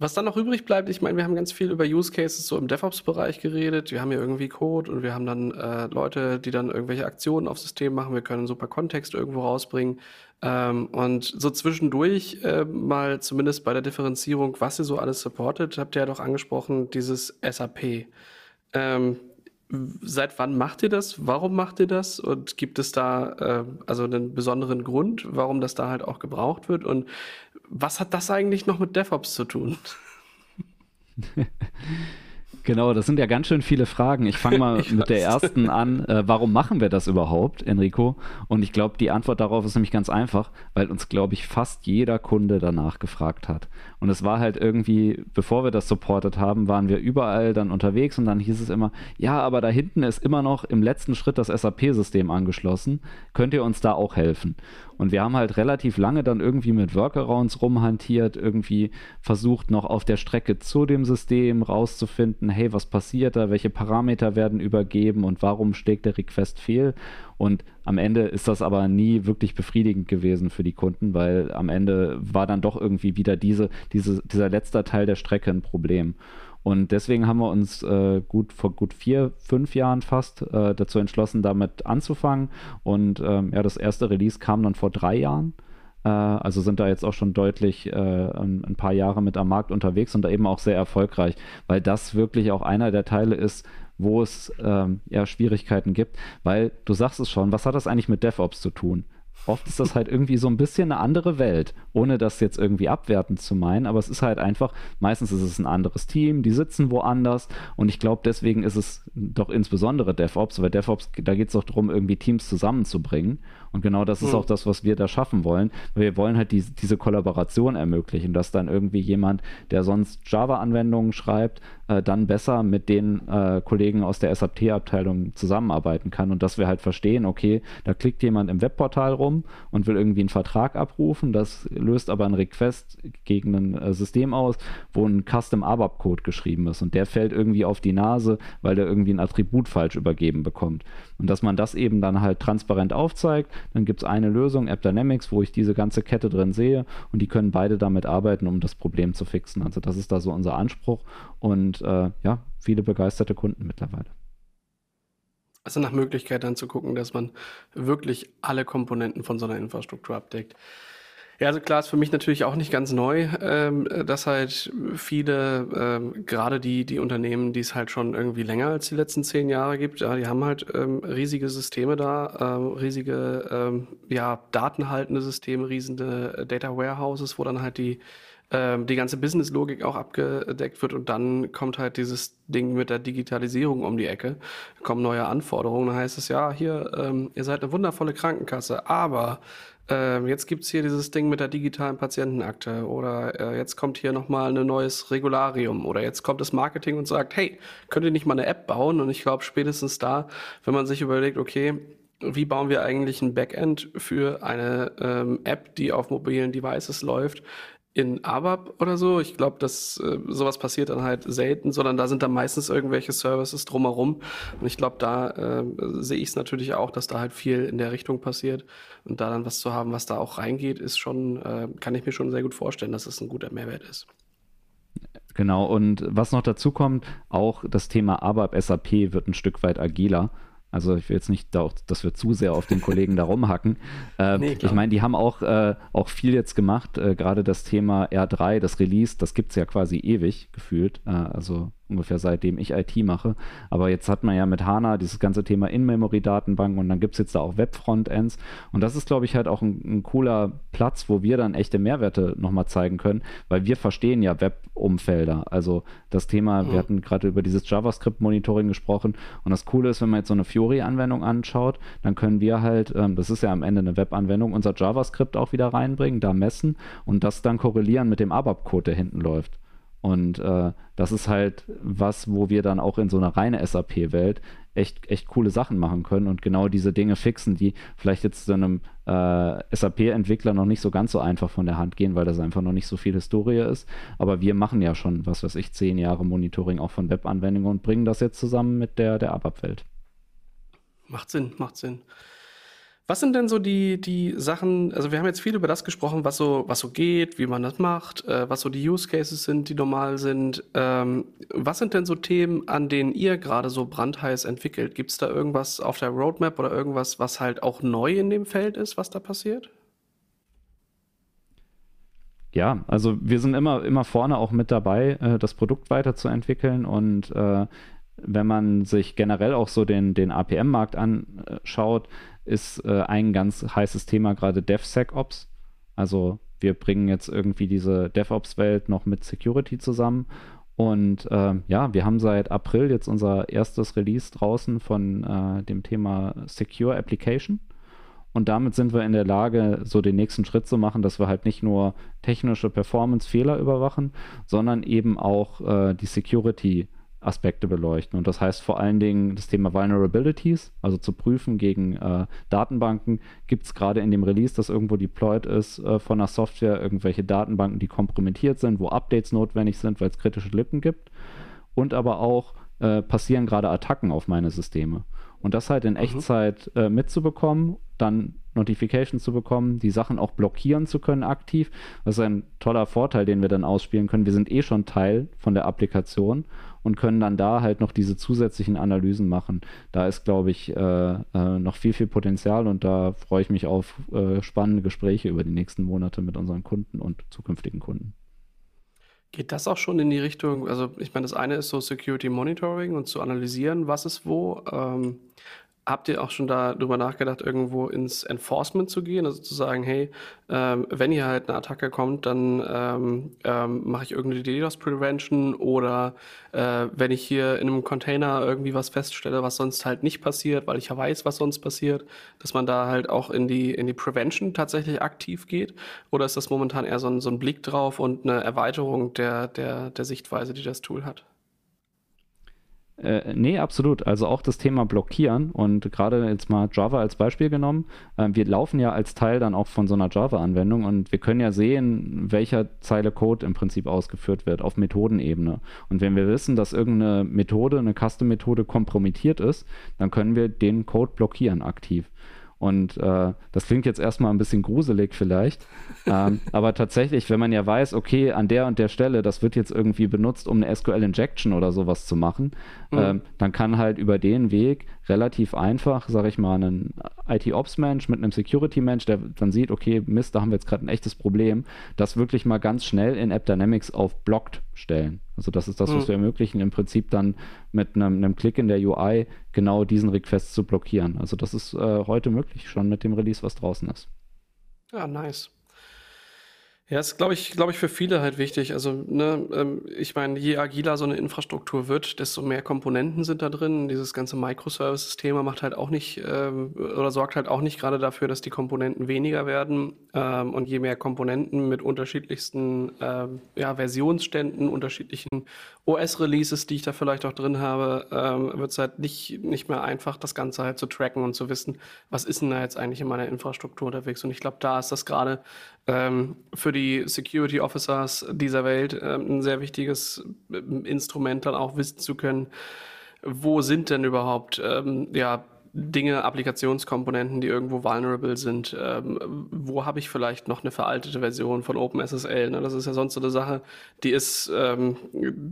Speaker 1: Was dann noch übrig bleibt, ich meine, wir haben ganz viel über Use Cases so im DevOps-Bereich geredet. Wir haben hier irgendwie Code und wir haben dann äh, Leute, die dann irgendwelche Aktionen auf System machen. Wir können super Kontext irgendwo rausbringen. Ähm, und so zwischendurch äh, mal zumindest bei der Differenzierung, was ihr so alles supportet, habt ihr ja doch angesprochen, dieses SAP. Ähm, seit wann macht ihr das? Warum macht ihr das? Und gibt es da äh, also einen besonderen Grund, warum das da halt auch gebraucht wird? Und was hat das eigentlich noch mit DevOps zu tun?
Speaker 2: Genau, das sind ja ganz schön viele Fragen. Ich fange mal ich mit der ersten an. Äh, warum machen wir das überhaupt, Enrico? Und ich glaube, die Antwort darauf ist nämlich ganz einfach, weil uns, glaube ich, fast jeder Kunde danach gefragt hat. Und es war halt irgendwie, bevor wir das supportet haben, waren wir überall dann unterwegs und dann hieß es immer, ja, aber da hinten ist immer noch im letzten Schritt das SAP-System angeschlossen. Könnt ihr uns da auch helfen? Und wir haben halt relativ lange dann irgendwie mit Workarounds rumhantiert, irgendwie versucht noch auf der Strecke zu dem System rauszufinden, hey, was passiert da, welche Parameter werden übergeben und warum schlägt der Request fehl. Und am Ende ist das aber nie wirklich befriedigend gewesen für die Kunden, weil am Ende war dann doch irgendwie wieder diese, diese, dieser letzte Teil der Strecke ein Problem. Und deswegen haben wir uns äh, gut vor gut vier, fünf Jahren fast äh, dazu entschlossen, damit anzufangen. Und ähm, ja, das erste Release kam dann vor drei Jahren. Äh, also sind da jetzt auch schon deutlich äh, ein, ein, paar Jahre mit am Markt unterwegs und da eben auch sehr erfolgreich, weil das wirklich auch einer der Teile ist, wo es ähm, ja Schwierigkeiten gibt. Weil du sagst es schon, was hat das eigentlich mit DevOps zu tun? oft ist das halt irgendwie so ein bisschen eine andere Welt, ohne das jetzt irgendwie abwertend zu meinen, aber es ist halt einfach, meistens ist es ein anderes Team, die sitzen woanders und ich glaube, deswegen ist es doch insbesondere DevOps, weil DevOps, da geht es doch darum, irgendwie Teams zusammenzubringen und genau das ist mhm. auch das, was wir da schaffen wollen. Wir wollen halt die, diese Kollaboration ermöglichen, dass dann irgendwie jemand, der sonst Java-Anwendungen schreibt, äh, dann besser mit den äh, Kollegen aus der SAP-Abteilung zusammenarbeiten kann und dass wir halt verstehen, okay, da klickt jemand im Webportal rum und will irgendwie einen Vertrag abrufen, das löst aber einen Request gegen ein äh, System aus, wo ein Custom ABAP-Code geschrieben ist und der fällt irgendwie auf die Nase, weil der irgendwie ein Attribut falsch übergeben bekommt. Und dass man das eben dann halt transparent aufzeigt, dann gibt es eine Lösung, AppDynamics, wo ich diese ganze Kette drin sehe und die können beide damit arbeiten, um das Problem zu fixen. Also das ist da so unser Anspruch und äh, ja, viele begeisterte Kunden mittlerweile.
Speaker 1: Also nach Möglichkeit dann zu gucken, dass man wirklich alle Komponenten von so einer Infrastruktur abdeckt. Ja, also klar ist für mich natürlich auch nicht ganz neu, ähm, dass halt viele, ähm, gerade die, die Unternehmen, die es halt schon irgendwie länger als die letzten zehn Jahre gibt, ja, die haben halt ähm, riesige Systeme da, ähm, riesige, ähm, ja, datenhaltende Systeme, riesige Data Warehouses, wo dann halt die ähm, die ganze Business-Logik auch abgedeckt wird und dann kommt halt dieses Ding mit der Digitalisierung um die Ecke, kommen neue Anforderungen, dann heißt es ja, hier, ähm, ihr seid eine wundervolle Krankenkasse, aber ähm, jetzt gibt's hier dieses Ding mit der digitalen Patientenakte oder äh, jetzt kommt hier nochmal ein neues Regularium oder jetzt kommt das Marketing und sagt, hey, könnt ihr nicht mal eine App bauen? Und ich glaube, spätestens da, wenn man sich überlegt, okay, wie bauen wir eigentlich ein Backend für eine ähm, App, die auf mobilen Devices läuft, in ABAP oder so. Ich glaube, dass äh, sowas passiert dann halt selten, sondern da sind dann meistens irgendwelche Services drumherum. Und ich glaube, da äh, sehe ich es natürlich auch, dass da halt viel in der Richtung passiert. Und da dann was zu haben, was da auch reingeht, ist schon, äh, kann ich mir schon sehr gut vorstellen, dass es ein guter Mehrwert ist.
Speaker 2: Genau, und was noch dazu kommt, auch das Thema ABAP SAP wird ein Stück weit agiler. Also ich will jetzt nicht, da auch, dass wir zu sehr auf den Kollegen da rumhacken. Äh, nee, ich meine, die haben auch, äh, auch viel jetzt gemacht. Äh, Gerade das Thema R3, das Release, das gibt es ja quasi ewig gefühlt. Äh, also ungefähr seitdem ich IT mache. Aber jetzt hat man ja mit HANA dieses ganze Thema In-Memory-Datenbank und dann gibt es jetzt da auch Web-Frontends. Und das ist, glaube ich, halt auch ein, ein, cooler Platz, wo wir dann echte Mehrwerte nochmal zeigen können, weil wir verstehen ja Web-Umfelder. Also das Thema, mhm. wir hatten gerade über dieses JavaScript-Monitoring gesprochen und das Coole ist, wenn man jetzt so eine Fiori-Anwendung anschaut, dann können wir halt, ähm, das ist ja am Ende eine Web-Anwendung, unser JavaScript auch wieder reinbringen, da messen und das dann korrelieren mit dem ABAP-Code, der hinten läuft. Und äh, das ist halt was, wo wir dann auch in so einer reine SAP-Welt echt, echt coole Sachen machen können und genau diese Dinge fixen, die vielleicht jetzt so einem äh, SAP-Entwickler noch nicht so ganz so einfach von der Hand gehen, weil das einfach noch nicht so viel Historie ist. Aber wir machen ja schon, was weiß ich, zehn Jahre Monitoring auch von Webanwendungen und bringen das jetzt zusammen mit der, der ABAP-Welt.
Speaker 1: Macht Sinn, macht Sinn. Was sind denn so die, die Sachen, also wir haben jetzt viel über das gesprochen, was so, was so geht, wie man das macht, äh, was so die Use Cases sind, die normal sind. Ähm, was sind denn so Themen, an denen ihr gerade so brandheiß entwickelt? Gibt es da irgendwas auf der Roadmap oder irgendwas, was halt auch neu in dem Feld ist, was da passiert?
Speaker 2: Ja, also wir sind immer, immer vorne auch mit dabei, äh, das Produkt weiterzuentwickeln und äh, wenn man sich generell auch so den, den APM-Markt anschaut, ist äh, ein ganz heißes Thema gerade DevSecOps. Also wir bringen jetzt irgendwie diese DevOps-Welt noch mit Security zusammen. Und äh, ja, wir haben seit April jetzt unser erstes Release draußen von äh, dem Thema Secure Application. Und damit sind wir in der Lage, so den nächsten Schritt zu machen, dass wir halt nicht nur technische Performance-Fehler überwachen, sondern eben auch äh, die Security Aspekte beleuchten. Und das heißt vor allen Dingen das Thema Vulnerabilities, also zu prüfen gegen äh, Datenbanken. Gibt es gerade in dem Release, das irgendwo deployed ist äh, von einer Software, irgendwelche Datenbanken, die kompromittiert sind, wo Updates notwendig sind, weil es kritische Lücken gibt. Und aber auch äh, passieren gerade Attacken auf meine Systeme. Und das halt in mhm. Echtzeit äh, mitzubekommen, dann Notifications zu bekommen, die Sachen auch blockieren zu können aktiv. Das ist ein toller Vorteil, den wir dann ausspielen können. Wir sind eh schon Teil von der Applikation und können dann da halt noch diese zusätzlichen Analysen machen. Da ist, glaube ich, äh, äh, noch viel, viel Potenzial und da freue ich mich auf äh, spannende Gespräche über die nächsten Monate mit unseren Kunden und zukünftigen Kunden.
Speaker 1: Geht das auch schon in die Richtung, also ich meine, das eine ist so Security Monitoring und zu analysieren, was ist wo. Ähm, Habt ihr auch schon darüber nachgedacht, irgendwo ins Enforcement zu gehen? Also zu sagen, hey, ähm, wenn hier halt eine Attacke kommt, dann ähm, ähm, mache ich irgendwie DDoS Prevention oder äh, wenn ich hier in einem Container irgendwie was feststelle, was sonst halt nicht passiert, weil ich ja weiß, was sonst passiert, dass man da halt auch in die, in die Prevention tatsächlich aktiv geht? Oder ist das momentan eher so ein, so ein Blick drauf und eine Erweiterung der, der, der Sichtweise, die das Tool hat?
Speaker 2: Äh, nee, absolut. Also auch das Thema Blockieren und gerade jetzt mal Java als Beispiel genommen. Äh, wir laufen ja als Teil dann auch von so einer Java-Anwendung und wir können ja sehen, welcher Zeile Code im Prinzip ausgeführt wird auf Methodenebene. Und wenn wir wissen, dass irgendeine Methode, eine Custom-Methode kompromittiert ist, dann können wir den Code blockieren aktiv. Und äh, das klingt jetzt erstmal ein bisschen gruselig vielleicht. ähm, aber tatsächlich, wenn man ja weiß, okay, an der und der Stelle, das wird jetzt irgendwie benutzt, um eine SQL-Injection oder sowas zu machen, mhm. ähm, dann kann halt über den Weg relativ einfach, sage ich mal, ein IT-Ops-Mensch mit einem Security-Mensch, der dann sieht, okay, Mist, da haben wir jetzt gerade ein echtes Problem, das wirklich mal ganz schnell in App Dynamics auf Blocked stellen. Also das ist das, was mhm. wir ermöglichen, im Prinzip dann mit einem, einem, Klick in der UI genau diesen Request zu blockieren. Also das ist äh, heute möglich, schon mit dem Release, was draußen ist.
Speaker 1: Ja, nice. Ja, ist, glaube ich, glaube ich, für viele halt wichtig. Also, ne, ähm, ich meine, je agiler so eine Infrastruktur wird, desto mehr Komponenten sind da drin. Dieses ganze Microservices-Thema macht halt auch nicht ähm, oder sorgt halt auch nicht gerade dafür, dass die Komponenten weniger werden. Ähm, und je mehr Komponenten mit unterschiedlichsten ja, Versionsständen, unterschiedlichen OS-Releases, die ich da vielleicht auch drin habe, wird es halt nicht, nicht mehr einfach, das Ganze halt zu tracken und zu wissen, was ist denn da jetzt eigentlich in meiner Infrastruktur unterwegs. Und ich glaube, da ist das gerade ähm, für die Security Officers dieser Welt ähm, ein sehr wichtiges ähm, Instrument, dann auch wissen zu können, wo sind denn überhaupt ähm, ja, Dinge, Applikationskomponenten, die irgendwo vulnerable sind. Ähm, wo habe ich vielleicht noch eine veraltete Version von OpenSSL? Ne? Das ist ja sonst so eine Sache, die ist, ähm,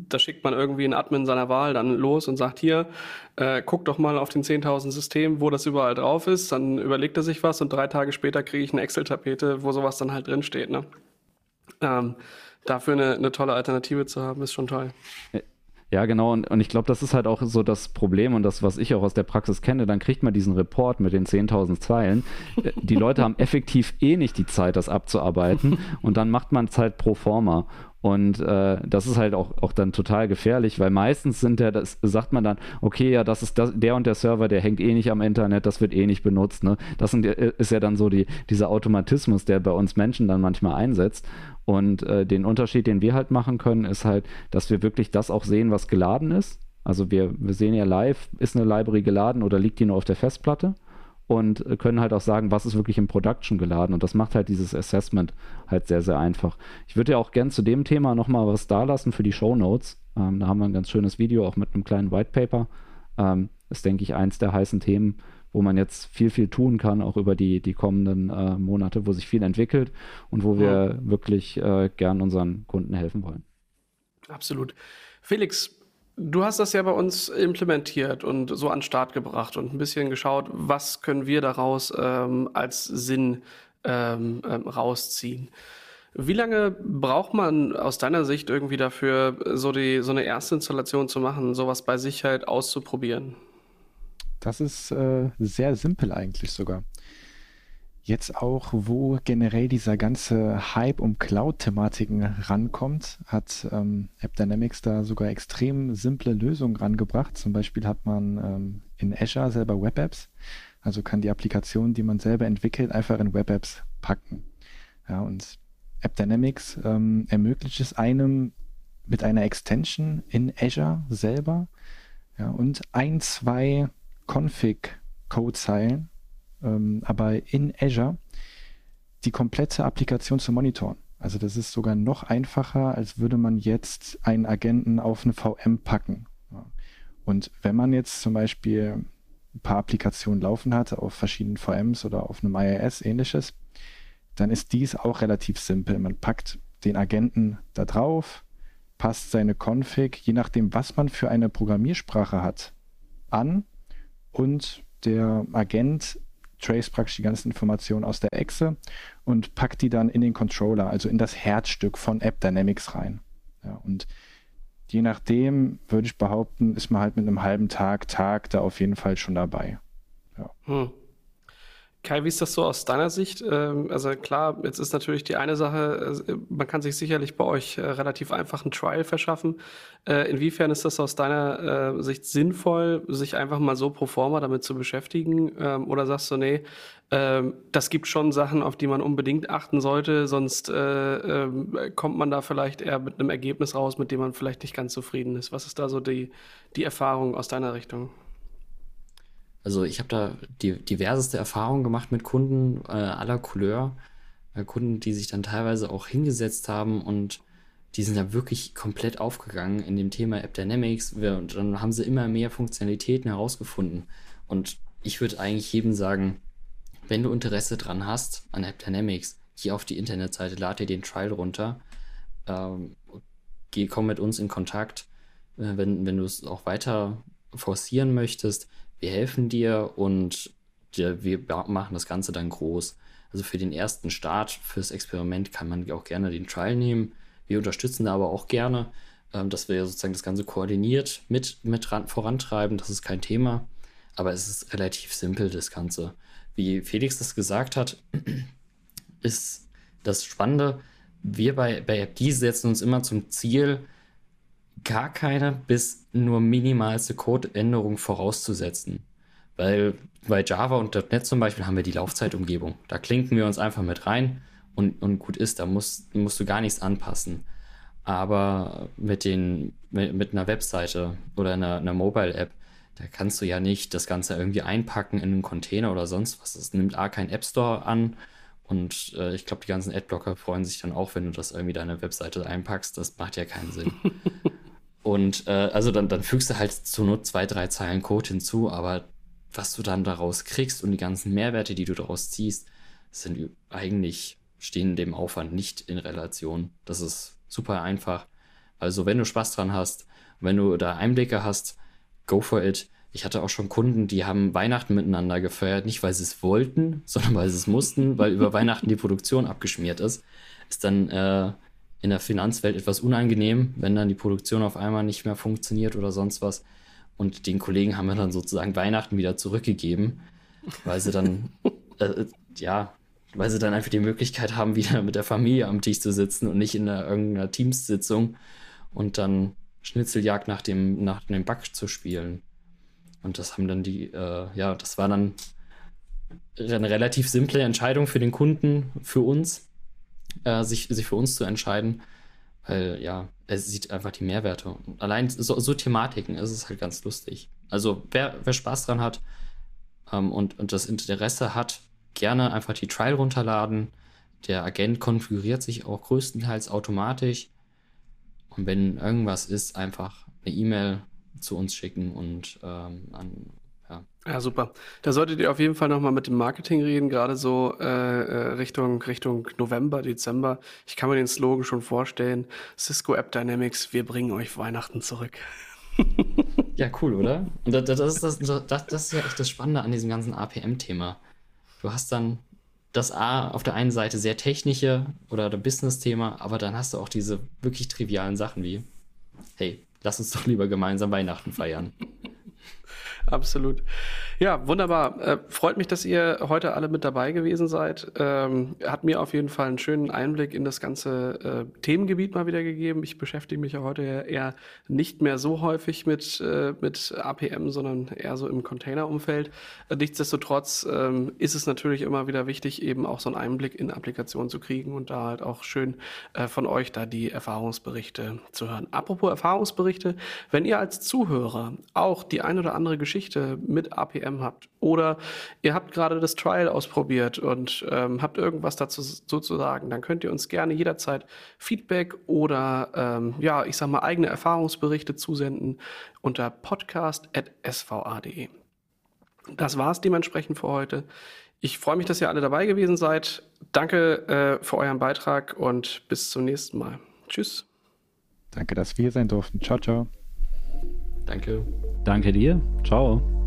Speaker 1: da schickt man irgendwie einen Admin seiner Wahl dann los und sagt, hier, äh, guck doch mal auf den 10.000 System, wo das überall drauf ist. Dann überlegt er sich was und drei Tage später kriege ich eine Excel-Tapete, wo sowas dann halt drin steht. Ne? Ähm, dafür eine, eine tolle Alternative zu haben, ist schon toll.
Speaker 2: Ja, genau. Und, und ich glaube, das ist halt auch so das Problem und das, was ich auch aus der Praxis kenne. Dann kriegt man diesen Report mit den 10.000 Zeilen. Äh, die Leute haben effektiv eh nicht die Zeit, das abzuarbeiten. Und dann macht man es halt pro forma. Und äh, das ist halt auch, auch dann total gefährlich, weil meistens sind ja, das sagt man dann, okay, ja, das ist das, der und der Server, der hängt eh nicht am Internet, das wird eh nicht benutzt. Ne? Das sind, äh, ist ja dann so die, dieser Automatismus, der bei uns Menschen dann manchmal einsetzt. Und äh, den Unterschied, den wir halt machen können, ist halt, dass wir wirklich das auch sehen, was geladen ist. Also wir, wir sehen ja live, ist eine Library geladen oder liegt die nur auf der Festplatte? Und können halt auch sagen, was ist wirklich im Production geladen. Und das macht halt dieses Assessment halt sehr, sehr einfach. Ich würde ja auch gern zu dem Thema nochmal was da lassen für die Show Notes. Ähm, da haben wir ein ganz schönes Video auch mit einem kleinen White Paper. Ähm, ist, denke ich, eins der heißen Themen, wo man jetzt viel, viel tun kann, auch über die, die kommenden äh, Monate, wo sich viel entwickelt und wo wir ja. wirklich äh, gern unseren Kunden helfen wollen.
Speaker 1: Absolut. Felix, Du hast das ja bei uns implementiert und so an den Start gebracht und ein bisschen geschaut, was können wir daraus ähm, als Sinn ähm, ähm, rausziehen. Wie lange braucht man aus deiner Sicht irgendwie dafür, so, die, so eine erste Installation zu machen, sowas bei sich halt auszuprobieren?
Speaker 4: Das ist äh, sehr simpel eigentlich sogar. Jetzt auch, wo generell dieser ganze Hype um Cloud-Thematiken rankommt, hat ähm, AppDynamics da sogar extrem simple Lösungen rangebracht. Zum Beispiel hat man ähm, in Azure selber Web-Apps, also kann die Applikation, die man selber entwickelt, einfach in Web-Apps packen. Ja, und AppDynamics ähm, ermöglicht es einem mit einer Extension in Azure selber ja, und ein, zwei Config-Code-Zeilen ähm, aber in Azure die komplette Applikation zu monitoren. Also das ist sogar noch einfacher, als würde man jetzt einen Agenten auf eine VM packen. Und wenn man jetzt zum Beispiel ein paar Applikationen laufen hat auf verschiedenen VMs oder auf einem IIS ähnliches, dann ist dies auch relativ simpel. Man packt den Agenten da drauf, passt seine Config, je nachdem, was man für eine Programmiersprache hat, an und der Agent trace praktisch die ganzen Informationen aus der Exe und packt die dann in den Controller, also in das Herzstück von App Dynamics rein. Ja, und je nachdem, würde ich behaupten, ist man halt mit einem halben Tag, Tag da auf jeden Fall schon dabei. Ja. Hm.
Speaker 1: Kai, wie ist das so aus deiner Sicht? Ähm, also klar, jetzt ist natürlich die eine Sache, äh, man kann sich sicherlich bei euch äh, relativ einfach einen Trial verschaffen. Äh, inwiefern ist das aus deiner Sicht sinnvoll, sich einfach mal so pro forma damit zu beschäftigen? Ähm, oder sagst du, nee, ähm, das gibt schon Sachen, auf die man unbedingt achten sollte, sonst kommt man da vielleicht eher mit einem Ergebnis raus, mit dem man vielleicht nicht ganz zufrieden ist. Was ist da so die, die Erfahrung aus deiner Richtung?
Speaker 3: Also ich habe da die diverseste Erfahrungen gemacht mit Kunden äh, aller Couleur. Äh, Kunden, die sich dann teilweise auch hingesetzt haben und die sind da wirklich komplett aufgegangen in dem Thema App Dynamics. Und dann haben sie immer mehr Funktionalitäten herausgefunden. Und ich würde eigentlich jedem sagen, wenn du Interesse dran hast an App Dynamics, geh auf die Internetseite, lad dir den Trial runter, ähm, geh, komm mit uns in Kontakt. Äh, wenn, wenn du es auch weiter forcieren möchtest, wir helfen dir und wir machen das Ganze dann groß. Also für den ersten Start, fürs Experiment kann man auch gerne den Trial nehmen. Wir unterstützen da aber auch gerne, ähm, dass wir sozusagen das Ganze koordiniert mit, mit ran, vorantreiben. Das ist kein Thema. Aber es ist relativ simpel, das Ganze. Wie Felix das gesagt hat, ist das Spannende. Wir bei, bei AppD setzen uns immer zum Ziel, gar keine bis nur minimalste Codeänderung vorauszusetzen. Weil bei Java und .NET zum Beispiel haben wir die Laufzeitumgebung. Da klinken wir uns einfach mit rein und, und gut ist, da musst, musst du gar nichts anpassen. Aber mit, den, mit, mit einer Webseite oder einer, einer Mobile-App, da kannst du ja nicht das Ganze irgendwie einpacken in einen Container oder sonst was. Das nimmt A kein App Store an und äh, ich glaube, die ganzen Adblocker freuen sich dann auch, wenn du das irgendwie deine Webseite einpackst. Das macht ja keinen Sinn. Und äh, also dann, dann fügst du halt zur Not zwei, drei Zeilen Code hinzu, aber was du dann daraus kriegst und die ganzen Mehrwerte, die du daraus ziehst, sind eigentlich, stehen dem Aufwand nicht in Relation. Das ist super einfach. Also wenn du Spaß dran hast, wenn du da Einblicke hast, go for it. Ich hatte auch schon Kunden, die haben Weihnachten miteinander gefeiert, nicht weil sie es wollten, sondern weil sie es mussten, weil über Weihnachten die Produktion abgeschmiert ist. Ist dann äh, in der Finanzwelt etwas unangenehm, wenn dann die Produktion auf einmal nicht mehr funktioniert oder sonst was. Und den Kollegen haben wir dann sozusagen Weihnachten wieder zurückgegeben, weil sie dann, äh, ja, weil sie dann einfach die Möglichkeit haben, wieder mit der Familie am Tisch zu sitzen und nicht in einer, irgendeiner Teamsitzung und dann Schnitzeljagd nach dem, nach dem Bug zu spielen. Und das haben dann die, äh, ja, das war dann eine relativ simple Entscheidung für den Kunden, für uns, äh, sich, sich für uns zu entscheiden, weil ja, er sieht einfach die Mehrwerte. Allein so, so Thematiken ist es halt ganz lustig. Also wer, wer Spaß dran hat ähm, und, und das Interesse hat, gerne einfach die Trial runterladen. Der Agent konfiguriert sich auch größtenteils automatisch. Und wenn irgendwas ist, einfach eine E-Mail zu uns schicken und ähm, an,
Speaker 1: ja. Super. Da solltet ihr auf jeden Fall nochmal mit dem Marketing reden, gerade so äh, äh, Richtung, Richtung November, Dezember. Ich kann mir den Slogan schon vorstellen. Cisco App Dynamics, wir bringen euch Weihnachten zurück.
Speaker 3: ja, cool, oder? Und das, das, ist das, das, das ist ja echt das Spannende an diesem ganzen APM-Thema. Du hast dann das A auf der einen Seite sehr technische oder Business-Thema, aber dann hast du auch diese wirklich trivialen Sachen wie, hey, lass uns doch lieber gemeinsam Weihnachten feiern.
Speaker 1: Absolut. Ja, wunderbar. Äh, freut mich, dass ihr heute alle mit dabei gewesen seid. Ähm, hat mir auf jeden Fall einen schönen Einblick in das ganze äh, Themengebiet mal wieder gegeben. Ich beschäftige mich ja heute eher nicht mehr so häufig mit, äh, mit APM, sondern eher so im Containerumfeld. Äh, nichtsdestotrotz ähm, ist es natürlich immer wieder wichtig, eben auch so einen Einblick in Applikationen zu kriegen und da halt auch schön äh, von euch da die Erfahrungsberichte zu hören. Apropos Erfahrungsberichte, wenn ihr als Zuhörer auch die ein oder andere Geschichte mit APM habt oder ihr habt gerade das Trial ausprobiert und ähm, habt irgendwas dazu so zu sagen, dann könnt ihr uns gerne jederzeit Feedback oder ähm, ja, ich sag mal eigene Erfahrungsberichte zusenden unter podcast.sva.de. Das war's dementsprechend für heute. Ich freue mich, dass ihr alle dabei gewesen seid. Danke äh, für euren Beitrag und bis zum nächsten Mal. Tschüss.
Speaker 4: Danke, dass wir sein durften. Ciao, ciao.
Speaker 3: Danke.
Speaker 2: Danke dir. Ciao.